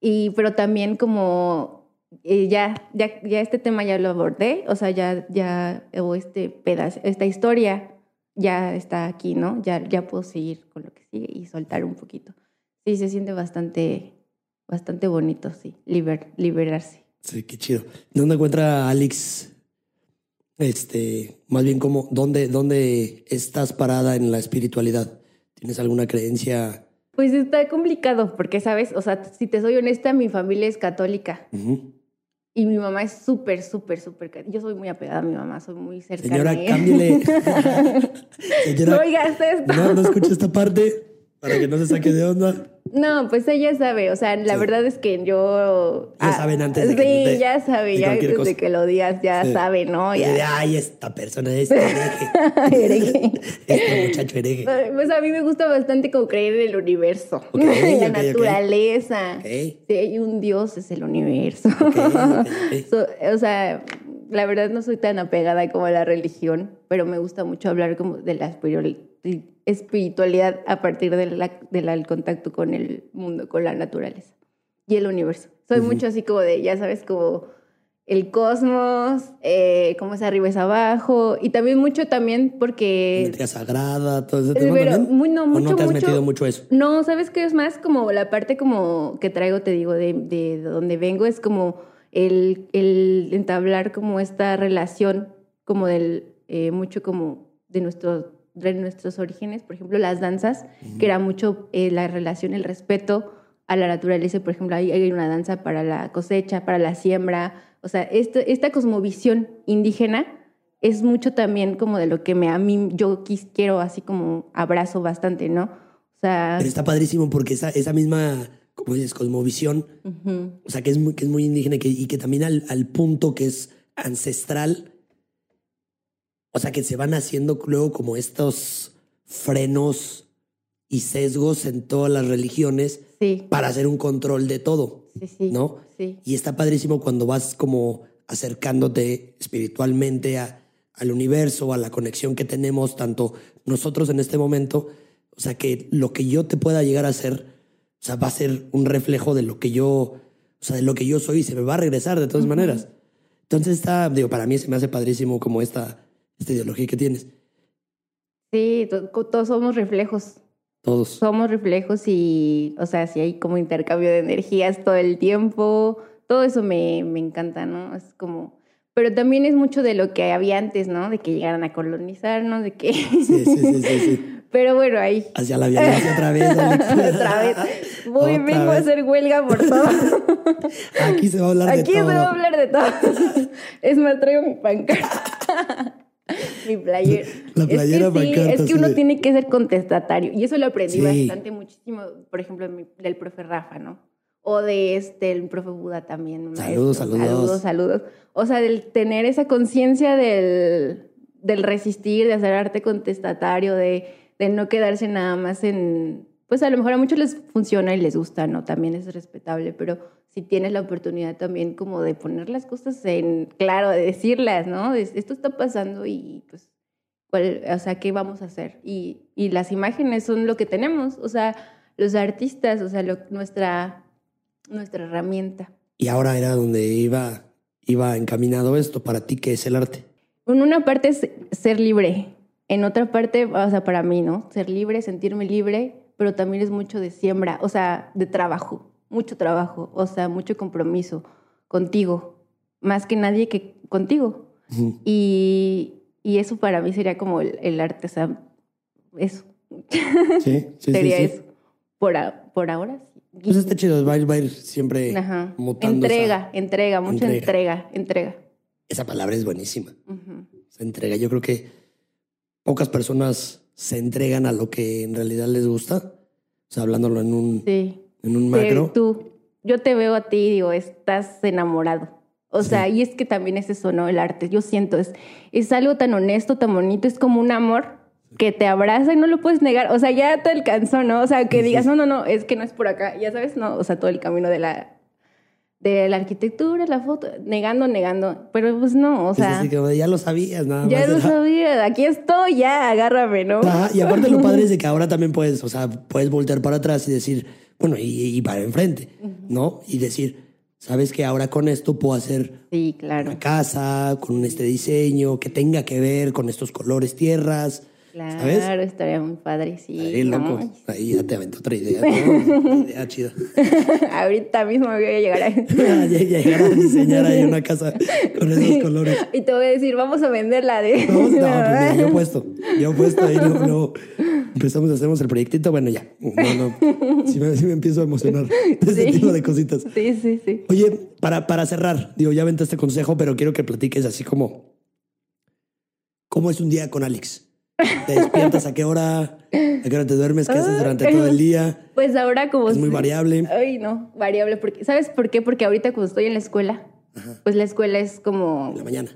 Speaker 2: Y, pero también como eh, ya, ya, ya este tema ya lo abordé, o sea, ya, ya, o este pedazo, esta historia ya está aquí, ¿no? Ya, ya puedo seguir con lo que sigue y soltar un poquito. Sí, se siente bastante, bastante bonito, sí, liber, liberarse.
Speaker 1: Sí, qué chido. ¿Dónde encuentra Alex? Este, más bien como, ¿dónde, dónde estás parada en la espiritualidad? ¿Tienes alguna creencia?
Speaker 2: Pues está complicado, porque, ¿sabes? O sea, si te soy honesta, mi familia es católica
Speaker 1: Ujú.
Speaker 2: Y mi mamá es súper, súper, súper... Yo soy muy apegada a mi mamá, soy muy cercana.
Speaker 1: Señora, cámbiale.
Speaker 2: no
Speaker 1: Señora,
Speaker 2: oigas esto.
Speaker 1: no, no escucha esta parte para que no se saque de onda.
Speaker 2: No, pues ella sabe, o sea, la
Speaker 1: Sí.
Speaker 2: verdad es que yo...
Speaker 1: Ya
Speaker 2: ah,
Speaker 1: saben antes de
Speaker 2: Sí,
Speaker 1: que de-
Speaker 2: ya sabe,
Speaker 1: de
Speaker 2: ya antes
Speaker 1: cosa.
Speaker 2: de que lo digas, ya
Speaker 1: Sí.
Speaker 2: sabe, ¿no?
Speaker 1: Y de,
Speaker 2: Ya.
Speaker 1: Ay, esta persona es hereje.
Speaker 2: Hereje.
Speaker 1: este muchacho hereje.
Speaker 2: Pues a mí me gusta bastante como creer en el universo, en la naturaleza.
Speaker 1: Ok.
Speaker 2: Si hay un Dios, es el universo. So- o sea, la verdad no soy tan apegada como a la religión, pero me gusta mucho hablar como de la espiritual- espiritualidad a partir del del contacto con el mundo, con la naturaleza y el universo. Soy
Speaker 1: Ujú.
Speaker 2: mucho así como de, ya sabes, como el cosmos, eh, cómo es arriba es abajo, y también mucho también porque...
Speaker 1: Geometría sagrada, todo ese tema
Speaker 2: Pero muy- no,
Speaker 1: ¿O
Speaker 2: mucho,
Speaker 1: no te has
Speaker 2: mucho-
Speaker 1: metido mucho eso?
Speaker 2: No, ¿sabes qué es más? Como la parte como que traigo, te digo, de, de donde vengo, es como el, el entablar como esta relación como del, eh, mucho como de, nuestro, de nuestros orígenes, por ejemplo, las danzas, que era mucho eh, la relación, el respeto a la naturaleza. Por ejemplo, hay, hay una danza para la cosecha, para la siembra. O sea, este, esta cosmovisión indígena es mucho también como de lo que me, a mí yo quis, quiero así como abrazo bastante, ¿no? O sea...
Speaker 1: Pero está padrísimo porque esa, esa misma, como dices, cosmovisión, o sea, que es muy, que es muy indígena que, y que también al, al punto que es ancestral, o sea, que se van haciendo luego como estos frenos y sesgos en todas las religiones
Speaker 2: Sí.
Speaker 1: para hacer un control de todo,
Speaker 2: Sí, sí.
Speaker 1: ¿no? Y está padrísimo cuando vas como acercándote espiritualmente a- al universo, a la conexión que tenemos, tanto nosotros en este momento, o sea, que lo que yo te pueda llegar a hacer, o sea, va a ser un reflejo de lo que yo, o sea, de lo que yo soy y se me va a regresar de todas maneras. Entonces está, digo, para mí se me hace padrísimo como esta, esta ideología que tienes.
Speaker 2: Sí, todos somos reflejos.
Speaker 1: Todos.
Speaker 2: Somos reflejos y, o sea, si hay como intercambio de energías todo el tiempo, todo eso me, me encanta, ¿no? Es como... Pero también es mucho de lo que había antes, ¿no? De que llegaran a colonizarnos, de que...
Speaker 1: Sí, sí, sí, sí, sí.
Speaker 2: Pero bueno, ahí...
Speaker 1: Hacia la violencia otra vez. Alex.
Speaker 2: Otra vez. Voy,
Speaker 1: Otra
Speaker 2: vengo a hacer huelga por todo.
Speaker 1: Aquí se va a hablar de
Speaker 2: Aquí
Speaker 1: todo.
Speaker 2: se va a hablar de todo. Es más, traigo mi pancarta. mi playera.
Speaker 1: La playera
Speaker 2: es que sí, es que uno
Speaker 1: de-
Speaker 2: tiene que ser contestatario. Y eso lo aprendí
Speaker 1: Sí.
Speaker 2: bastante, muchísimo, por ejemplo, del profe Rafa, ¿no? O de este, el profe Buda también.
Speaker 1: Saludos,
Speaker 2: maestro.
Speaker 1: saludos.
Speaker 2: Saludos, saludos. O sea, del tener esa conciencia del, del resistir, de hacer arte contestatario, de, de no quedarse nada más en... Pues a lo mejor a muchos les funciona y les gusta, ¿no? También es respetable, pero si tienes la oportunidad también como de poner las cosas en claro, de decirlas, ¿no? Esto está pasando y pues, ¿cuál- o sea, ¿qué vamos a hacer? Y, y las imágenes son lo que tenemos, o sea, los artistas, o sea, lo- nuestra, nuestra herramienta.
Speaker 1: Y ahora era donde iba, iba encaminado esto. Para ti, ¿qué es el arte?
Speaker 2: En una parte es ser libre, en otra parte, o sea, para mí, ¿no? Ser libre, sentirme libre, pero también es mucho de siembra, o sea, de trabajo, mucho trabajo, o sea, mucho compromiso contigo, más que nadie que contigo. Y, y eso para mí sería como el, el arte, o sea, eso.
Speaker 1: Sí, sí,
Speaker 2: sería
Speaker 1: sí,
Speaker 2: eso. Por, a- por ahora sí.
Speaker 1: Pues está chido, va a ir, va a ir siempre
Speaker 2: Ajá.
Speaker 1: mutando.
Speaker 2: Entrega,
Speaker 1: esa-
Speaker 2: entrega, mucha
Speaker 1: Entrega.
Speaker 2: entrega, entrega.
Speaker 1: Esa palabra es buenísima. Se entrega. Yo creo que pocas personas se entregan a lo que en realidad les gusta. O sea, hablándolo en un,
Speaker 2: Sí.
Speaker 1: en un
Speaker 2: Sí,
Speaker 1: macro.
Speaker 2: tú, yo te veo a ti y digo, estás enamorado. O
Speaker 1: Sí.
Speaker 2: sea, y es que también es eso, ¿no? El arte, yo siento, es, es algo tan honesto, tan bonito, es como un amor que te abraza y no lo puedes negar. O sea, ya te alcanzó, ¿no? O sea, que
Speaker 1: Sí,
Speaker 2: digas,
Speaker 1: sí.
Speaker 2: no, no, no, es que no es por acá, ya sabes, ¿no? O sea, todo el camino de la, de la arquitectura, la foto, negando, negando. Pero pues no, o sea,
Speaker 1: así ya lo sabías, nada
Speaker 2: ya
Speaker 1: más.
Speaker 2: lo
Speaker 1: era-
Speaker 2: sabía, aquí estoy, ya, agárrame, ¿no?
Speaker 1: Ajá, y aparte lo padre es de que ahora también puedes, o sea, puedes voltear para atrás y decir, bueno, y, y para enfrente, ¿no? Y decir, sabes que ahora con esto puedo hacer
Speaker 2: Sí, claro.
Speaker 1: una casa con este diseño que tenga que ver con estos colores, tierras, ¿sabes?
Speaker 2: Claro, estaría muy padre, sí.
Speaker 1: Ahí,
Speaker 2: ¿no?
Speaker 1: loco. Ahí ya te aventó otra idea. ¿no? Idea chida.
Speaker 2: Ahorita mismo voy a llegar a
Speaker 1: Ya Llegar a diseñar ahí una casa con esos colores.
Speaker 2: Y te voy a decir, vamos a venderla de.
Speaker 1: No, no, pues yo he puesto. Yo he puesto ahí, luego, luego empezamos, hacemos el proyectito. Bueno, ya. No, no. Sí me, sí me empiezo a emocionar de ese tipo de cositas.
Speaker 2: Sí, sí, sí.
Speaker 1: Oye, para, para cerrar, digo, ya vente este consejo, pero quiero que platiques así como. ¿Cómo es un día con Alex? ¿Te despiertas a qué hora? ¿A qué hora te duermes? ¿Qué haces durante todo el día?
Speaker 2: Pues ahora como...
Speaker 1: Es muy variable.
Speaker 2: Ay, no, variable. Porque, ¿Sabes por qué? Porque ahorita cuando estoy en la escuela, pues la escuela es como...
Speaker 1: La mañana.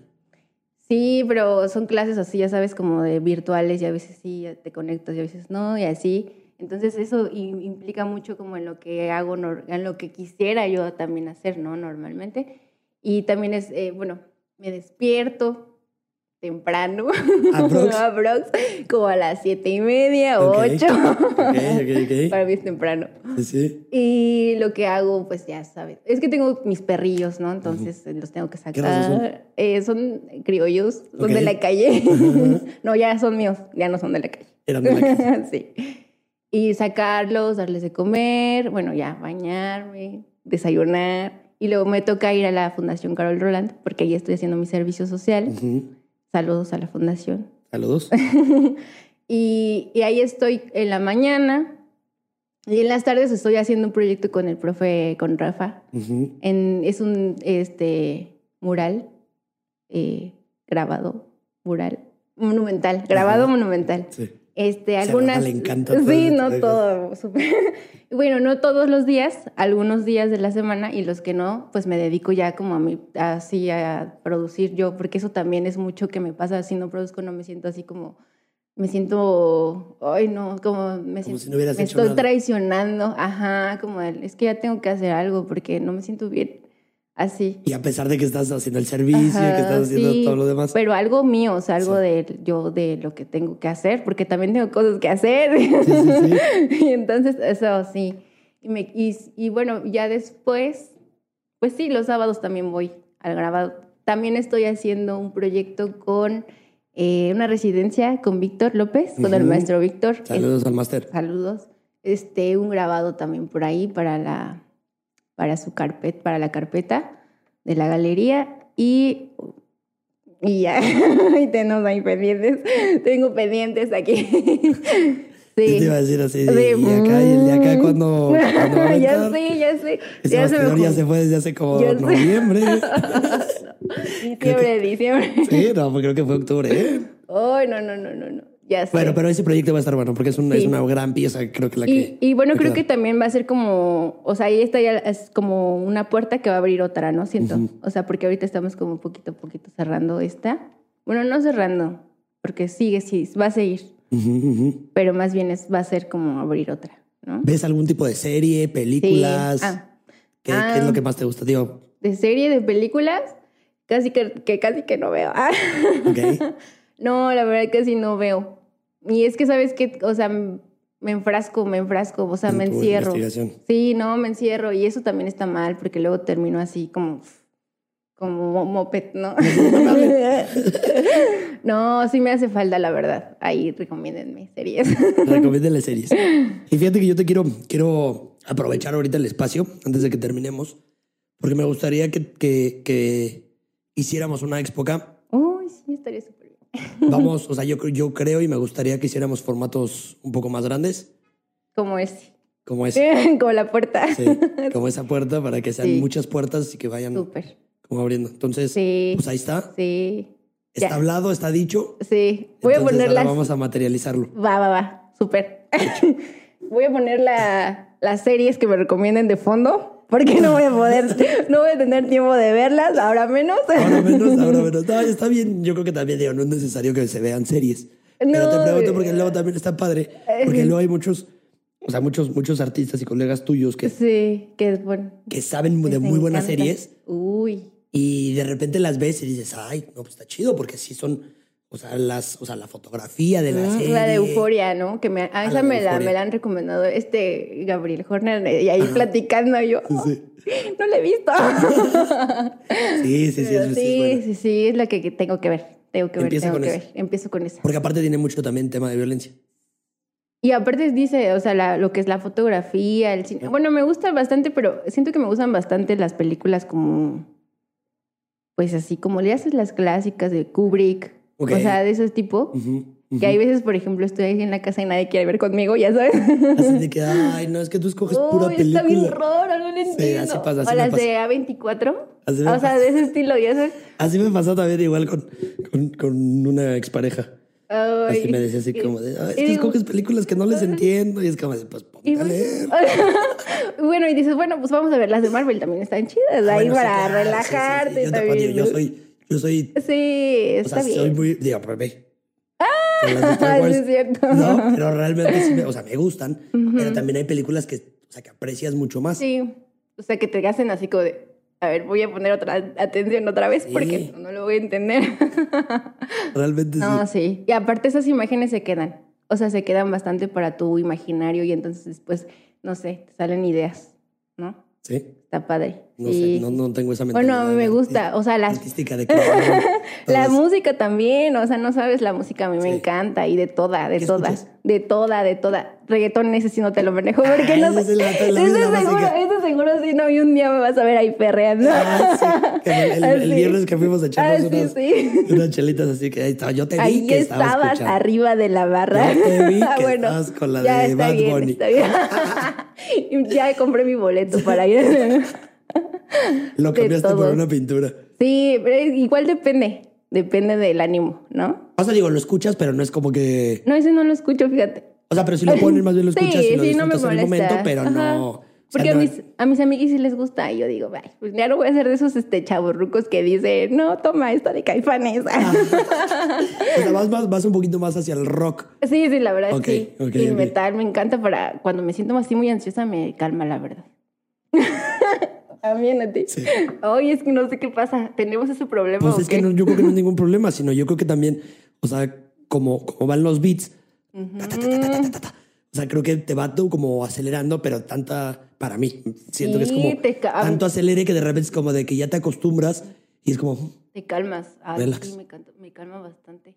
Speaker 2: Sí, pero son clases así, ya sabes, como de virtuales y a veces sí te conectas y a veces no y así. Entonces eso implica mucho como en lo que hago, en lo que quisiera yo también hacer, ¿no? Normalmente. Y también es, eh, bueno, me despierto temprano,
Speaker 1: Aprox.
Speaker 2: Aprox, como a las siete y media,
Speaker 1: Ok.
Speaker 2: ocho.
Speaker 1: Ok, ok, ok.
Speaker 2: Para mí es temprano.
Speaker 1: Sí, sí.
Speaker 2: Y lo que hago, pues ya sabes, es que tengo mis perrillos, ¿no? Entonces los tengo que sacar. Eh, son criollos, son de la calle. No, ya son míos, ya no son de la calle.
Speaker 1: Eran de la casa.
Speaker 2: sí. Y sacarlos, darles de comer, bueno, ya bañarme, desayunar. Y luego me toca ir a la Fundación Carol Roland, porque ahí estoy haciendo mi servicio social.
Speaker 1: Ujú.
Speaker 2: Saludos a la fundación.
Speaker 1: Saludos.
Speaker 2: y, y ahí estoy en la mañana. Y en las tardes estoy haciendo un proyecto con el profe, con Rafa. En, es un este, mural eh, grabado, mural, monumental, grabado monumental.
Speaker 1: Sí.
Speaker 2: Este, algunas.
Speaker 1: Le encanta todo
Speaker 2: Sí, no todo. bueno, no todos los días, algunos días de la semana y los que no, pues me dedico ya como a mí, así a producir yo, porque eso también es mucho que me pasa. Si no produzco, no me siento así como. Me siento, ay no, como me, siento,
Speaker 1: si no
Speaker 2: me estoy
Speaker 1: nada.
Speaker 2: traicionando, ajá, como el, es que ya tengo que hacer algo porque no me siento bien, así.
Speaker 1: Y a pesar de que estás haciendo el servicio, que estás haciendo
Speaker 2: sí,
Speaker 1: todo lo demás.
Speaker 2: Pero algo mío, o sea, algo
Speaker 1: Sí.
Speaker 2: de yo de lo que tengo que hacer, porque también tengo cosas que hacer.
Speaker 1: sí, sí.
Speaker 2: y entonces, eso sí. Y, me- y, y bueno, ya después, pues sí, los sábados también voy al grabado. También estoy haciendo un proyecto con eh, una residencia con Víctor López, con el maestro Víctor.
Speaker 1: Saludos al máster.
Speaker 2: Saludos. Este, un grabado también por ahí para la, para su carpeta, para la carpeta de la galería y, y ya, y tenemos ahí pendientes, tengo pendientes aquí.
Speaker 1: Sí. Te iba a decir así.
Speaker 2: Sí.
Speaker 1: Y acá, y el de acá, cuando, cuando va a
Speaker 2: ya sé, ya sé.
Speaker 1: Ese
Speaker 2: Ya se
Speaker 1: ya se fue desde hace como
Speaker 2: Ya
Speaker 1: noviembre.
Speaker 2: Diciembre, diciembre.
Speaker 1: Sí, no, pues creo que fue octubre. ¿eh?
Speaker 2: Ay, no, no, no, no, no. Ya sé.
Speaker 1: Bueno, pero ese proyecto va a estar bueno porque es una, es una gran pieza, creo que la
Speaker 2: Y,
Speaker 1: que.
Speaker 2: y bueno, creo que también va a ser como, o sea, ahí está ya es como una puerta que va a abrir otra, ¿no? Siento. O sea, porque ahorita estamos como poquito a poquito cerrando esta. Bueno, no cerrando, porque sigue, sí, va a seguir, pero más bien es, va a ser como abrir otra, ¿no?
Speaker 1: ¿Ves algún tipo de serie,
Speaker 2: Sí.
Speaker 1: películas?
Speaker 2: Ah,
Speaker 1: ¿Qué,
Speaker 2: Ah.
Speaker 1: qué es lo que más te gusta? Digo,
Speaker 2: de serie, de películas, casi que, que casi que no veo. Ah. No, la verdad que sí no veo. Y es que, ¿sabes qué? O sea, me enfrasco, me enfrasco, o sea,
Speaker 1: En
Speaker 2: me encierro. Sí, no, me encierro. Y eso también está mal, porque luego termino así como, como mo- moped, ¿no? no, sí me hace falta, la verdad. Ahí recomiéndenme series.
Speaker 1: Recomiéndale series. Y fíjate que yo te quiero, quiero aprovechar ahorita el espacio antes de que terminemos, porque me gustaría que, que, que hiciéramos una expo acá.
Speaker 2: Uy, sí, estaría súper.
Speaker 1: Vamos, o sea, yo, yo creo y me gustaría que hiciéramos formatos un poco más grandes,
Speaker 2: Como ese.
Speaker 1: como es,
Speaker 2: como la puerta.
Speaker 1: sí, como esa puerta, para que sean
Speaker 2: Sí.
Speaker 1: muchas puertas y que vayan
Speaker 2: Súper.
Speaker 1: como abriendo. Entonces,
Speaker 2: Sí.
Speaker 1: pues ahí está.
Speaker 2: Sí.
Speaker 1: Está
Speaker 2: Ya.
Speaker 1: hablado, está dicho.
Speaker 2: Sí. Voy a
Speaker 1: Entonces,
Speaker 2: poner
Speaker 1: ahora
Speaker 2: las.
Speaker 1: vamos a materializarlo.
Speaker 2: Va, va, va. Súper. voy a poner la- las series que me recomienden de fondo. Porque no voy a poder, no voy a tener tiempo de verlas, ahora menos.
Speaker 1: Ahora menos, ahora menos. No, está bien. Yo creo que también, digo, no es necesario que se vean series. Pero te pregunto
Speaker 2: eh,
Speaker 1: porque luego también está padre. Porque luego hay muchos, o sea, muchos, muchos artistas y colegas tuyos que,
Speaker 2: Sí, que es bueno.
Speaker 1: que saben de muy buenas
Speaker 2: encanta.
Speaker 1: series
Speaker 2: Uy.
Speaker 1: y de repente las ves y dices, ay, no, pues está chido porque sí son, o sea, las, o sea, la fotografía de la serie.
Speaker 2: La de Euforia, ¿no? Que me, a esa
Speaker 1: la
Speaker 2: me la, me la han recomendado este Gabriel Horner y ahí platicando yo.
Speaker 1: Sí.
Speaker 2: No la he visto.
Speaker 1: Sí, sí, sí,
Speaker 2: Pero
Speaker 1: es, sí,
Speaker 2: sí, sí, sí, es la que, tengo que ver. Tengo que ver,
Speaker 1: Empieza
Speaker 2: tengo que
Speaker 1: esa.
Speaker 2: ver. Empiezo con esa.
Speaker 1: Porque aparte tiene mucho también tema de violencia.
Speaker 2: Y aparte dice, o sea, la- lo que es la fotografía, el cine. Bueno, me gusta bastante, pero siento que me gustan bastante las películas como, pues así, como le haces las clásicas de Kubrick, O sea, de ese tipo. Que hay veces, por ejemplo, estoy ahí en la casa y nadie quiere ver conmigo, ya sabes.
Speaker 1: Así de que, ay, no, es que tú escoges pura
Speaker 2: Uy,
Speaker 1: película.
Speaker 2: está bien raro, no lo entiendo.
Speaker 1: así pasa, así
Speaker 2: o las
Speaker 1: pasa.
Speaker 2: de A24.
Speaker 1: Así me
Speaker 2: o sea,
Speaker 1: pasa.
Speaker 2: de ese estilo, ya sabes.
Speaker 1: Así me pasó también igual con, con, con una expareja.
Speaker 2: Ay,
Speaker 1: Así me decía así como de, "Ay, es que escoges películas que no les entiendo. Y es como de, pues a leer.
Speaker 2: bueno, y dices, bueno, pues vamos a ver, las de Marvel también están chidas,
Speaker 1: Ah,
Speaker 2: ahí
Speaker 1: bueno, sí,
Speaker 2: para
Speaker 1: sí, sí, sí.
Speaker 2: relajarte
Speaker 1: Yo, te-
Speaker 2: también.
Speaker 1: yo soy, yo soy,
Speaker 2: Sí,
Speaker 1: o
Speaker 2: está
Speaker 1: sea,
Speaker 2: bien.
Speaker 1: soy muy, digo, pero ve.
Speaker 2: Ah,
Speaker 1: Wars.
Speaker 2: es cierto.
Speaker 1: No, pero realmente sí, me, o sea, me gustan. Pero también hay películas que, o sea, que aprecias mucho más.
Speaker 2: Sí, o sea, que te hacen así como de, a ver, voy a poner otra atención otra vez
Speaker 1: Sí.
Speaker 2: porque no lo voy a entender.
Speaker 1: Realmente
Speaker 2: no,
Speaker 1: sí.
Speaker 2: sí. Y aparte esas imágenes se quedan, o sea, se quedan bastante para tu imaginario y entonces después, no sé, te salen ideas, ¿no?
Speaker 1: Sí.
Speaker 2: Está padre.
Speaker 1: No
Speaker 2: sí.
Speaker 1: sé, no, no tengo esa
Speaker 2: Bueno,
Speaker 1: mentalidad.
Speaker 2: a mí me gusta, o sea, las
Speaker 1: Artística de crear,
Speaker 2: La
Speaker 1: eso.
Speaker 2: música también, o sea, no sabes, la música a mí me encanta y de toda, de
Speaker 1: ¿Qué
Speaker 2: toda,
Speaker 1: escuchas?
Speaker 2: de toda, de toda. Reggaetón ese sí no te lo manejo porque
Speaker 1: Ah,
Speaker 2: no sé.
Speaker 1: es la- la
Speaker 2: seguro, ese seguro sí no, y un día me vas a ver ahí perreando.
Speaker 1: Ah, sí, el, el- el
Speaker 2: Así.
Speaker 1: viernes que fuimos a echarnos
Speaker 2: Ah,
Speaker 1: unas,
Speaker 2: sí.
Speaker 1: unas chelitas así que ahí estaba. Yo te vi
Speaker 2: Ahí
Speaker 1: que estabas escuchando.
Speaker 2: arriba de la barra.
Speaker 1: Yo te vi
Speaker 2: Ah,
Speaker 1: que
Speaker 2: bueno,
Speaker 1: estabas con la
Speaker 2: ya
Speaker 1: de
Speaker 2: está
Speaker 1: Bad
Speaker 2: bien,
Speaker 1: Bunny.
Speaker 2: está bien. Y ya compré mi boleto para ir.
Speaker 1: Lo cambiaste por una pintura.
Speaker 2: Sí, pero igual depende, depende del ánimo, ¿no?
Speaker 1: O sea, digo, lo escuchas, pero no es como que.
Speaker 2: No, ese no lo escucho, fíjate.
Speaker 1: O sea, pero si lo ponen, más bien lo escuchas
Speaker 2: sí,
Speaker 1: y lo
Speaker 2: sí, no me
Speaker 1: disfrutas en el
Speaker 2: molesta.
Speaker 1: momento, pero
Speaker 2: Ajá.
Speaker 1: no. o sea,
Speaker 2: Porque
Speaker 1: no-
Speaker 2: a, mis, a mis amiguis sí les gusta y yo digo, "Ay, pues ya no voy a ser de esos este, chavorrucos que dicen, no, toma esta de caifanes.
Speaker 1: o sea, vas, vas, vas un poquito más hacia el rock.
Speaker 2: sí, sí, la verdad
Speaker 1: Ok,
Speaker 2: sí.
Speaker 1: ok,
Speaker 2: y metal me encanta para cuando me siento así muy ansiosa, me calma la verdad. También a ti.
Speaker 1: Sí.
Speaker 2: Oye, es que no sé qué pasa. ¿Tenemos ese problema?
Speaker 1: Pues
Speaker 2: ¿o
Speaker 1: es
Speaker 2: qué?
Speaker 1: que no, yo creo que no es ningún problema, sino yo creo que también, o sea, como, como van los beats, o sea, creo que te va tú como acelerando, pero tanta, para mí, siento sí, que es como
Speaker 2: te
Speaker 1: tanto acelere que de repente es como de que ya te acostumbras y es como...
Speaker 2: Te calmas.
Speaker 1: Ah,
Speaker 2: sí, me, me calma bastante.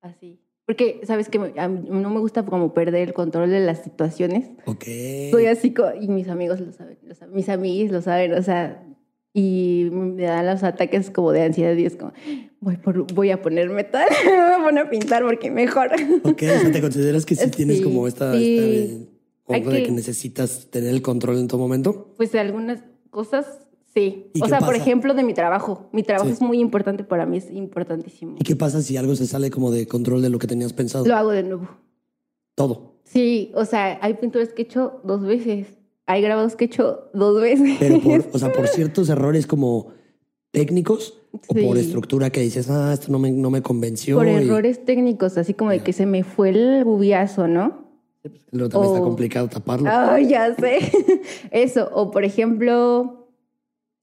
Speaker 2: Así. Porque, ¿sabes que A mí no me gusta como perder el control de las situaciones.
Speaker 1: ok.
Speaker 2: Soy así, y mis amigos lo saben, lo saben, mis amigos lo saben, o sea, y me dan los ataques como de ansiedad y es como, voy, por- voy a ponerme tal, me voy a poner a pintar porque mejor.
Speaker 1: Ok, o sea, ¿te consideras que sí tienes como esta,
Speaker 2: sí.
Speaker 1: esta de
Speaker 2: que-
Speaker 1: que necesitas tener el control en todo momento?
Speaker 2: Pues algunas cosas, sí.
Speaker 1: ¿Y
Speaker 2: O sea, por ejemplo, de mi trabajo. Mi trabajo
Speaker 1: Sí.
Speaker 2: es muy importante para mí, es importantísimo.
Speaker 1: ¿Y qué pasa si algo se sale como de control de lo que tenías pensado?
Speaker 2: Lo hago de nuevo.
Speaker 1: Todo.
Speaker 2: Sí, o sea, hay pinturas que he hecho dos veces. Hay grabados que he hecho dos veces.
Speaker 1: Pero por, o sea, por ciertos errores como técnicos o por
Speaker 2: Sí.
Speaker 1: estructura que dices, ah, esto no me, no me convenció.
Speaker 2: por
Speaker 1: y
Speaker 2: errores técnicos, así como de que se me fue el bubiazo, ¿no?
Speaker 1: Luego también está complicado taparlo.
Speaker 2: Ay, ya sé. Eso. O por ejemplo,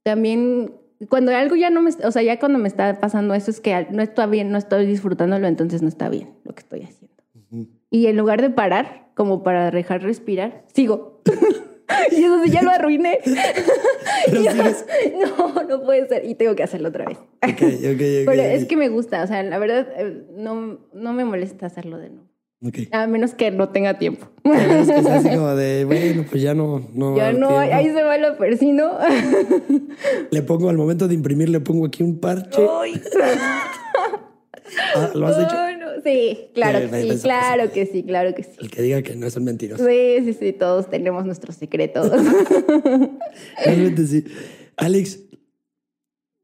Speaker 2: también cuando algo ya no me, o sea, ya cuando me está pasando eso es que no está bien, no estoy disfrutándolo, entonces no está bien lo que estoy haciendo. Y en lugar de parar, como para dejar respirar, sigo. y eso sí, ya lo arruiné.
Speaker 1: Pero sigues.
Speaker 2: no, no puede ser. Y tengo que hacerlo otra vez.
Speaker 1: Ok, ok, ok,
Speaker 2: Pero es que me gusta, o sea, la verdad, eh, no, no me molesta hacerlo de nuevo. A menos que no tenga tiempo.
Speaker 1: Pero es que es así como de, bueno, pues ya no. no
Speaker 2: Ya no,
Speaker 1: tiempo.
Speaker 2: ahí se va lo persino.
Speaker 1: Le pongo al momento de imprimir, le pongo aquí un parche.
Speaker 2: Ay.
Speaker 1: Ah, ¿Lo has hecho?
Speaker 2: No. Sí, claro que sí, claro que sí, claro que sí.
Speaker 1: El que diga que no es un mentiroso.
Speaker 2: Sí, sí, sí, todos tenemos nuestros secretos.
Speaker 1: Realmente sí. Alex,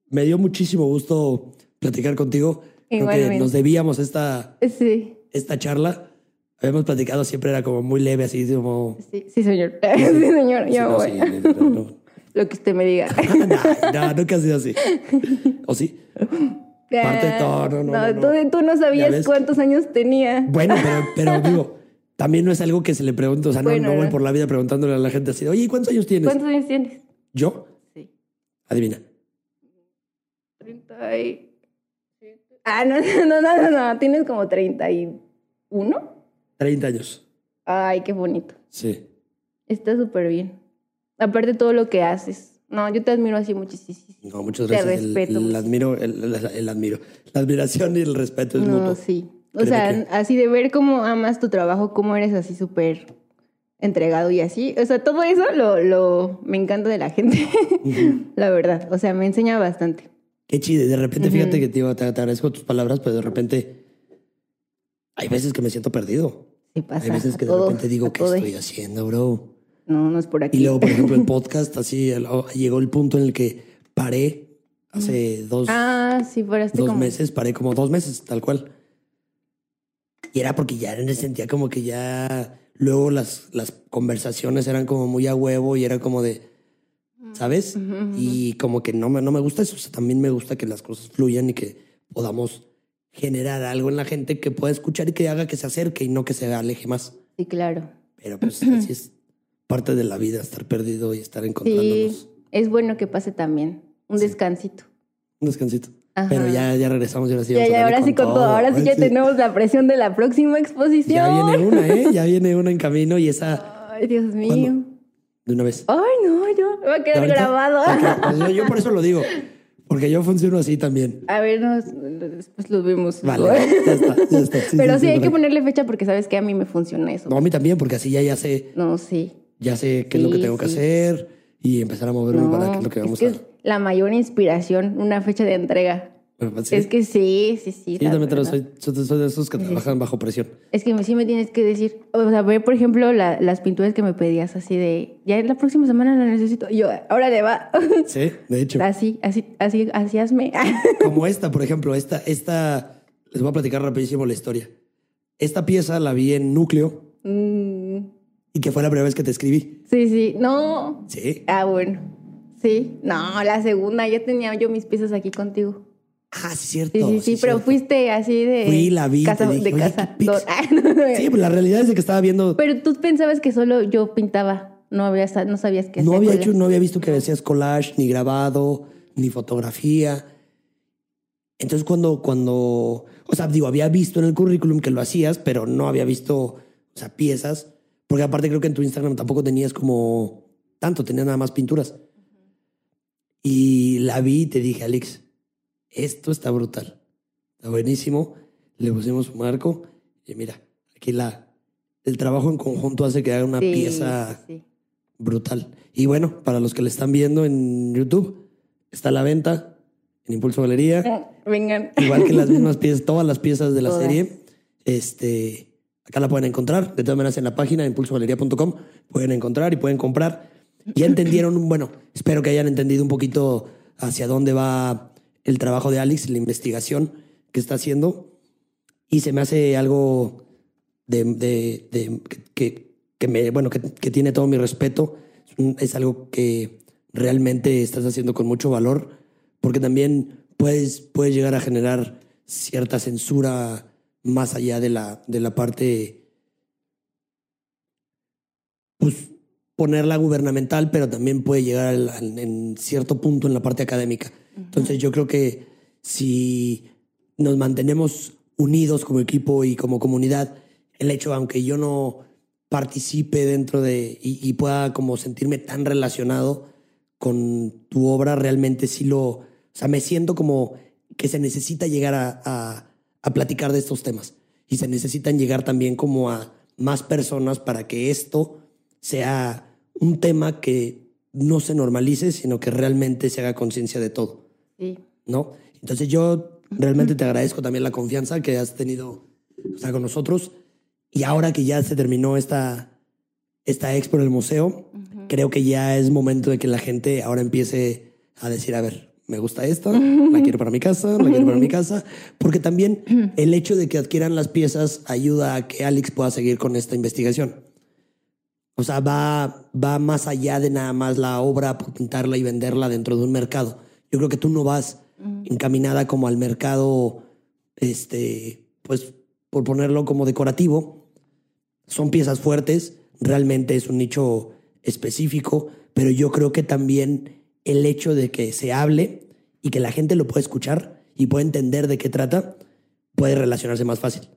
Speaker 1: me dio muchísimo gusto platicar contigo. Creo que
Speaker 2: Igualmente.
Speaker 1: nos debíamos esta,
Speaker 2: Sí,
Speaker 1: esta charla. Habíamos platicado, siempre era como muy leve, así como...
Speaker 2: sí, sí, señor. Sí, señor,
Speaker 1: Sí,
Speaker 2: ya
Speaker 1: no,
Speaker 2: voy.
Speaker 1: sí, no, no.
Speaker 2: Lo que usted me diga.
Speaker 1: no, no, nunca ha sido así. ¿O sí? Parte de todo, no, no, no, no.
Speaker 2: Tú, tú no sabías cuántos años tenía.
Speaker 1: Bueno, pero, pero digo, también no es algo que se le pregunte. O sea, no,
Speaker 2: Bueno,
Speaker 1: no voy por la vida preguntándole a la gente así, oye, ¿cuántos años tienes?
Speaker 2: ¿Cuántos años tienes?
Speaker 1: ¿Yo?
Speaker 2: Sí.
Speaker 1: Adivina.
Speaker 2: 30 y... Ah, no, no, no, no, no, tienes como 31.
Speaker 1: 30 años.
Speaker 2: Ay, qué bonito.
Speaker 1: Sí.
Speaker 2: Está súper bien. Aparte todo lo que haces. No, yo te admiro así muchísimo.
Speaker 1: No, muchas
Speaker 2: Te
Speaker 1: gracias. El-
Speaker 2: respeto
Speaker 1: El, admiro, el, el- admiro. La admiración y el respeto es
Speaker 2: No,
Speaker 1: mutuo.
Speaker 2: sí. O
Speaker 1: Créeme
Speaker 2: sea,
Speaker 1: que-
Speaker 2: así de ver cómo amas tu trabajo, cómo eres así súper entregado y así. O sea, todo eso lo, lo me encanta de la gente. la verdad. O sea, me enseña bastante.
Speaker 1: Qué chido. De repente, fíjate que te, te, te agradezco tus palabras, pero de repente hay veces que me siento perdido.
Speaker 2: Sí pasa.
Speaker 1: hay veces que de repente digo, ¿qué estoy haciendo, bro?
Speaker 2: No, no es por aquí.
Speaker 1: Y luego, por ejemplo, el podcast, así oh, llegó el punto en el que paré hace dos,
Speaker 2: Ah, sí,
Speaker 1: dos
Speaker 2: como...
Speaker 1: meses, paré como dos meses, tal cual. Y era porque ya me sentía como que ya luego las, las conversaciones eran como muy a huevo y era como de, ¿sabes?
Speaker 2: Ujú, ujú.
Speaker 1: Y como que no me, no me gusta eso. O sea, también me gusta que las cosas fluyan y que podamos generar algo en la gente que pueda escuchar y que haga que se acerque y no que se aleje más.
Speaker 2: Sí, claro.
Speaker 1: Pero pues así es parte de la vida, estar perdido y estar encontrándonos.
Speaker 2: Sí, es bueno que pase también. Un descansito.
Speaker 1: Un descansito.
Speaker 2: Ajá.
Speaker 1: Pero ya, ya regresamos y ahora sí
Speaker 2: Ya,
Speaker 1: vamos
Speaker 2: ya, ahora sí con todo. Ahora sí ya tenemos la presión de la próxima exposición.
Speaker 1: Ya viene una, ¿eh? Ya viene una en camino y esa
Speaker 2: Ay, Dios mío.
Speaker 1: ¿Cuándo? de una vez.
Speaker 2: Ay, no, yo. va a quedar grabado.
Speaker 1: Yo, yo por eso lo digo. Porque yo funciono así también.
Speaker 2: A ver, nos, después lo vemos.
Speaker 1: Vale, ya está, ya está. Sí,
Speaker 2: Pero
Speaker 1: sí,
Speaker 2: hay que ponerle fecha porque sabes que a mí me funciona eso.
Speaker 1: No, a mí también, porque así ya, ya sé,
Speaker 2: No, sí.
Speaker 1: ya sé qué es lo que tengo que hacer y empezar a moverme
Speaker 2: No,
Speaker 1: para qué es lo que vamos
Speaker 2: es
Speaker 1: a
Speaker 2: que es la mayor inspiración, una fecha de entrega.
Speaker 1: Sí.
Speaker 2: Es que sí, sí, sí. La
Speaker 1: también
Speaker 2: verdad.
Speaker 1: soy, soy, de esos que trabajan bajo presión.
Speaker 2: Es que sí me tienes que decir, o sea, ver, por ejemplo, la- las pinturas que me pedías así de, ya la próxima semana la necesito. Y yo, ahora le va.
Speaker 1: Sí, de hecho.
Speaker 2: así, así, así, así hazme.
Speaker 1: Como esta, por ejemplo, esta, esta, les voy a platicar rapidísimo la historia. Esta pieza la vi en Núcleo
Speaker 2: Mm,
Speaker 1: y que fue la primera vez que te escribí.
Speaker 2: sí, sí, no.
Speaker 1: Sí.
Speaker 2: Ah, bueno. Sí, no, la segunda, ya tenía yo mis piezas aquí contigo.
Speaker 1: Ah, sí, cierto.
Speaker 2: Sí, sí, sí, pero
Speaker 1: cierto.
Speaker 2: fuiste así de.
Speaker 1: Fui, la vi,
Speaker 2: casa,
Speaker 1: te dije,
Speaker 2: de
Speaker 1: "Oye,
Speaker 2: casa.
Speaker 1: qué pix".
Speaker 2: No,
Speaker 1: Sí, pues la realidad es de que estaba viendo.
Speaker 2: Pero tú pensabas que solo yo pintaba, no, habías, no sabías qué
Speaker 1: No había hecho, no había visto que hacías collage, ni grabado, ni fotografía. Entonces cuando, cuando, o sea, digo, había visto en el currículum que lo hacías, pero no había visto, o sea, piezas, porque aparte creo que en tu Instagram tampoco tenías como tanto, tenías nada más pinturas. Y la vi y te dije, Alex, esto está brutal, está buenísimo. Le pusimos un marco y mira, aquí la, el trabajo en conjunto hace que haga una
Speaker 2: Sí,
Speaker 1: pieza
Speaker 2: sí,
Speaker 1: brutal. Y bueno, para los que le están viendo en YouTube, está a la venta en Impulso Galería,
Speaker 2: Vengan.
Speaker 1: igual que las mismas piezas, todas las piezas de la
Speaker 2: Todas.
Speaker 1: serie. Este, acá la pueden encontrar, de todas maneras en la página impulsogalería.com pueden encontrar y pueden comprar. Ya entendieron, bueno, espero que hayan entendido un poquito hacia dónde va el trabajo de Alex, la investigación que está haciendo. Y se me hace algo de, de- que, que me, bueno, que, que tiene todo mi respeto. Es algo que realmente estás haciendo con mucho valor, porque también puedes, puedes llegar a generar cierta censura más allá de la, de la parte, pues ponerla gubernamental, pero también puede llegar al- al- en cierto punto en la parte académica. Entonces yo creo que si nos mantenemos unidos como equipo y como comunidad, el hecho, aunque yo no participe dentro de y, y pueda como sentirme tan relacionado con tu obra, realmente sí lo, o sea, me siento como que se necesita llegar a, a, a platicar de estos temas y se necesitan llegar también como a más personas para que esto sea un tema que no se normalice, sino que realmente se haga conciencia de todo.
Speaker 2: Sí.
Speaker 1: ¿no? Entonces yo realmente te agradezco también la confianza que has tenido o sea, con nosotros. Y ahora que ya se terminó esta, esta expo en el museo, creo que ya es momento de que la gente ahora empiece a decir, a ver, me gusta esta, la quiero para mi casa, la quiero para mi casa, porque también el hecho de que adquieran las piezas ayuda a que Alex pueda seguir con esta investigación. O sea, va, va más allá de nada más la obra por pintarla y venderla dentro de un mercado. Yo creo que tú no vas encaminada como al mercado, este, pues por ponerlo como decorativo. Son piezas fuertes, realmente es un nicho específico, pero yo creo que también el hecho de que se hable y que la gente lo pueda escuchar y pueda entender de qué trata, puede relacionarse más fácil.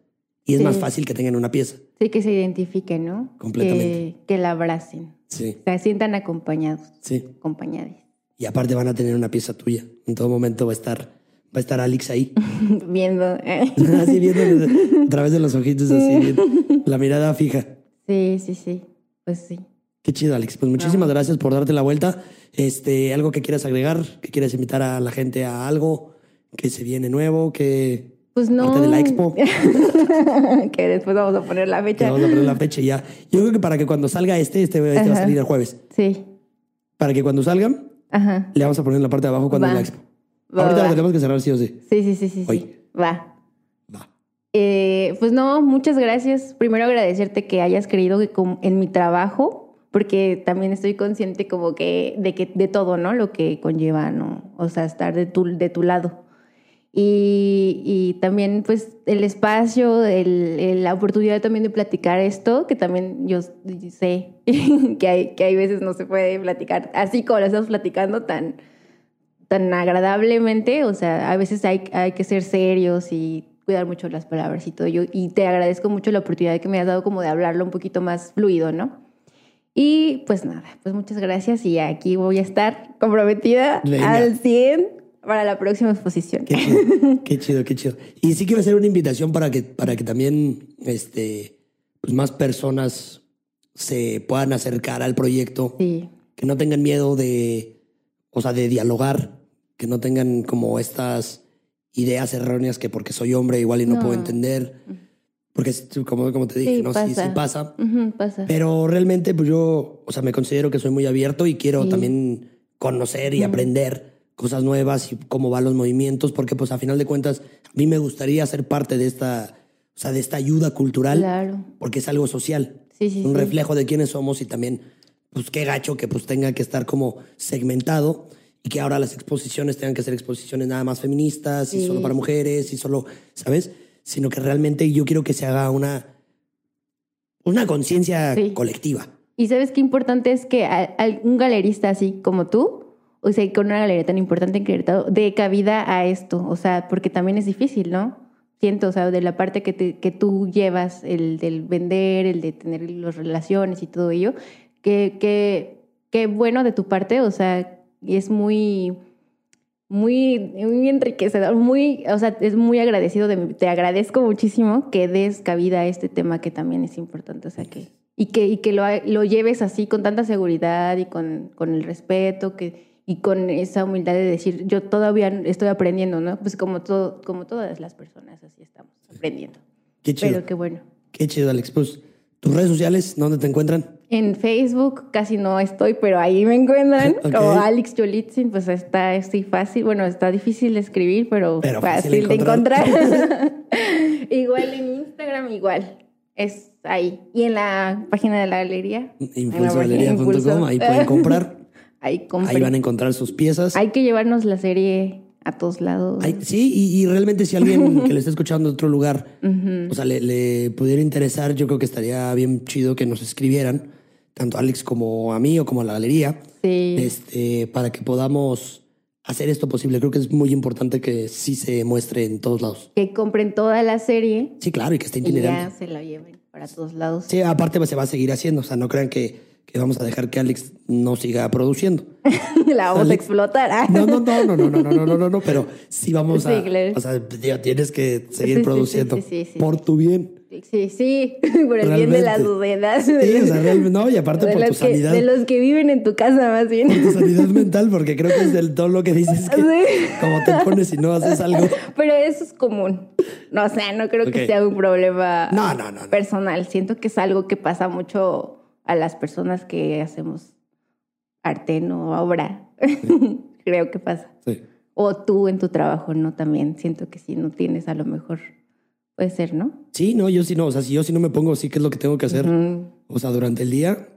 Speaker 1: Y es
Speaker 2: Sí.
Speaker 1: más fácil que tengan una pieza.
Speaker 2: Sí, que se identifiquen, ¿no?
Speaker 1: Completamente.
Speaker 2: Que, que la abracen.
Speaker 1: Sí,
Speaker 2: Se sientan acompañados,
Speaker 1: sí.
Speaker 2: acompañadas.
Speaker 1: Y aparte van a tener una pieza tuya. En todo momento va a estar, va a estar Alex ahí.
Speaker 2: Viendo.
Speaker 1: así viendo a través de los ojitos, así viendo, la mirada fija.
Speaker 2: Sí, sí, sí. Pues sí.
Speaker 1: Qué chido, Alex. Pues muchísimas gracias por darte la vuelta. Este, algo que quieras agregar, que quieras invitar a la gente a algo que se viene nuevo, que
Speaker 2: Pues no.
Speaker 1: parte de la expo,
Speaker 2: que después vamos a poner la
Speaker 1: que
Speaker 2: fecha.
Speaker 1: vamos a poner la fecha ya. Yo creo que para que cuando salga este, este, este va a salir el jueves.
Speaker 2: Sí.
Speaker 1: Para que cuando salgan,
Speaker 2: Ajá.
Speaker 1: le vamos a poner en la parte de abajo cuando
Speaker 2: Va.
Speaker 1: es la expo.
Speaker 2: Va,
Speaker 1: Ahorita
Speaker 2: va.
Speaker 1: lo tenemos que cerrar sí o sí.
Speaker 2: Sí, sí, sí, sí.
Speaker 1: Hoy.
Speaker 2: sí. Va.
Speaker 1: Va.
Speaker 2: Eh, pues no, muchas gracias. Primero agradecerte que hayas creído que en mi trabajo, porque también estoy consciente como que de que de todo, ¿no? Lo que conlleva, ¿no? O sea, estar de tu, de tu lado. Y, y también pues el espacio, el- el- la oportunidad también de platicar esto, que también yo sé que hay, que hay veces no se puede platicar así como lo estamos platicando tan, tan agradablemente, o sea, a veces hay, hay que ser serios y cuidar mucho las palabras y todo. Yo, y te agradezco mucho la oportunidad que me has dado como de hablarlo un poquito más fluido, ¿no? Y pues nada, pues muchas gracias y aquí voy a estar comprometida
Speaker 1: Venga.
Speaker 2: al 100 para la próxima exposición.
Speaker 1: Qué chido, qué chido, qué chido. Y sí quiero hacer una invitación para que, para que también este, pues más personas se puedan acercar al proyecto,
Speaker 2: Sí,
Speaker 1: que no tengan miedo de, o sea, de dialogar, que no tengan como estas ideas erróneas que porque soy hombre igual y no,
Speaker 2: No.
Speaker 1: puedo entender. Porque como, como te dije,
Speaker 2: Sí,
Speaker 1: no, sí, sí
Speaker 2: pasa.
Speaker 1: pasa. Pero realmente, pues yo, o sea, me considero que soy muy abierto y quiero
Speaker 2: Sí.
Speaker 1: también conocer y aprender cosas nuevas y cómo van los movimientos, porque pues a final de cuentas, a mí me gustaría ser parte de esta, o sea, de esta ayuda cultural,
Speaker 2: Claro.
Speaker 1: porque es algo social,
Speaker 2: Sí, sí,
Speaker 1: un
Speaker 2: sí.
Speaker 1: reflejo de quiénes somos y también, pues qué gacho que pues tenga que estar como segmentado y que ahora las exposiciones tengan que ser exposiciones nada más feministas y solo para mujeres y solo, ¿sabes? Sino que realmente yo quiero que se haga una, una conciencia colectiva.
Speaker 2: Y sabes qué importante es que a- a un galerista así como tú, o sea, con una galería tan importante en Querétaro, dé cabida a esto, o sea, porque también es difícil, ¿no? Siento, o sea, de la parte que, te- que tú llevas, el del vender, el de tener las relaciones y todo ello, que, que, que bueno de tu parte, o sea, es muy, muy, muy enriquecedor, muy, o sea, es muy agradecido, de, te agradezco muchísimo que des cabida a este tema que también es importante, o sea, que, y que, y que lo, lo lleves así con tanta seguridad y con, con el respeto que, y con esa humildad de decir, yo todavía estoy aprendiendo, ¿no? Pues como, todo, como todas las personas, así estamos aprendiendo.
Speaker 1: Qué chido.
Speaker 2: Pero qué bueno.
Speaker 1: Qué chido, Alex. Pues, tus redes sociales, ¿dónde te encuentran?
Speaker 2: En Facebook casi no estoy, pero ahí me encuentran
Speaker 1: Ok.
Speaker 2: como Alex Yolitzin, pues está así fácil, bueno, está difícil de escribir, pero,
Speaker 1: Pero fácil de
Speaker 2: encontrar. igual en Instagram, igual, es ahí. Y en la página de la galería.
Speaker 1: Impulsogalería.com,
Speaker 2: Impulso.
Speaker 1: ahí pueden comprar.
Speaker 2: Ahí
Speaker 1: ahí van a encontrar sus piezas.
Speaker 2: Hay que llevarnos la serie a todos lados.
Speaker 1: Sí, y, y realmente si alguien que le está escuchando de otro lugar, o sea, le, le pudiera interesar, yo creo que estaría bien chido que nos escribieran, tanto a Alex como a mí o como a la galería,
Speaker 2: Sí.
Speaker 1: este, para que podamos hacer esto posible. Creo que es muy importante que sí se muestre en todos lados.
Speaker 2: Que compren toda la serie
Speaker 1: Sí, claro, y que esté
Speaker 2: y ya
Speaker 1: itinerante.
Speaker 2: se la lleven para todos lados.
Speaker 1: Sí, aparte pues, se va a seguir haciendo, o sea, no crean que, que vamos a dejar que Alex no siga produciendo.
Speaker 2: la vamos a
Speaker 1: Alex-
Speaker 2: explotar. ah.
Speaker 1: No, no, no, no, no, no, no, no, no, no, no, pero sí vamos a,
Speaker 2: Sí, claro.
Speaker 1: o sea, tío, tienes que seguir
Speaker 2: sí,
Speaker 1: produciendo
Speaker 2: sí, sí, sí,
Speaker 1: por tu bien.
Speaker 2: Sí, sí, por el bien de la sociedad.
Speaker 1: Sí, o sea, no, y aparte
Speaker 2: de,
Speaker 1: por tu
Speaker 2: los que,
Speaker 1: sanidad,
Speaker 2: de los que viven en tu casa, más bien.
Speaker 1: por tu sanidad mental, porque creo que es del todo lo que dices que
Speaker 2: Sí.
Speaker 1: como te pones y no haces algo.
Speaker 2: Pero eso es común. No, o sea, no creo
Speaker 1: Ok.
Speaker 2: que sea un problema
Speaker 1: No, no, no, no.
Speaker 2: personal. Siento que es algo que pasa mucho a las personas que hacemos arte, no obra. creo que pasa.
Speaker 1: Sí.
Speaker 2: O tú en tu trabajo, ¿no? También siento que si no tienes, a lo mejor puede ser, ¿no?
Speaker 1: Sí, no, yo sí no, o sea, si yo sí no me pongo, sí que es lo que tengo que hacer,
Speaker 2: Ujú.
Speaker 1: o sea, durante el día.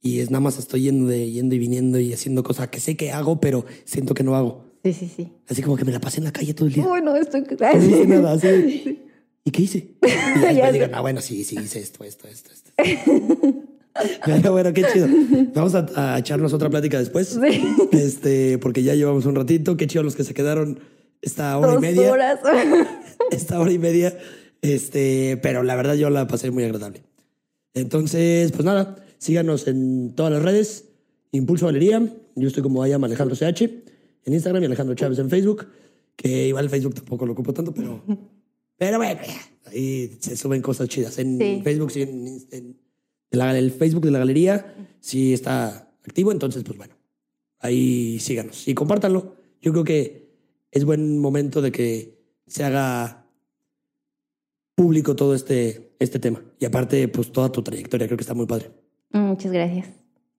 Speaker 1: Y es nada más estoy yendo, de, yendo y viniendo y haciendo cosas que sé que hago, pero siento que no hago.
Speaker 2: Sí, sí, sí.
Speaker 1: Así como que me la pasé en la calle todo el día.
Speaker 2: Uy, no, estoy...
Speaker 1: No hice nada, así. ¿Y qué hice? Y después digan, ah, bueno, sí, sí, hice esto, esto, esto, esto. Bueno, qué chido. Vamos a, a echarnos otra plática después.
Speaker 2: Sí.
Speaker 1: Este, porque ya llevamos un ratito. Qué chido los que se quedaron esta hora y
Speaker 2: Dos
Speaker 1: media.
Speaker 2: horas.
Speaker 1: Esta hora y media. Este, pero la verdad yo la pasé muy agradable. Entonces, pues nada, síganos en todas las redes. Impulso Galería. Yo estoy como Ayam Alejandro CH en Instagram y Alejandro Chávez en Facebook. Que igual Facebook tampoco lo ocupo tanto, pero. Pero bueno, ahí se suben cosas chidas. En
Speaker 2: Sí.
Speaker 1: Facebook, sí, en, en- la- el Facebook de la galería sí está activo. Entonces, pues bueno, ahí síganos y compártanlo. Yo creo que es buen momento de que se haga público todo este, este tema. Y aparte, pues toda tu trayectoria, creo que está muy padre.
Speaker 2: Muchas gracias.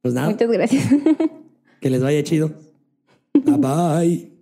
Speaker 1: Pues nada,
Speaker 2: Muchas gracias.
Speaker 1: que les vaya chido. Bye bye.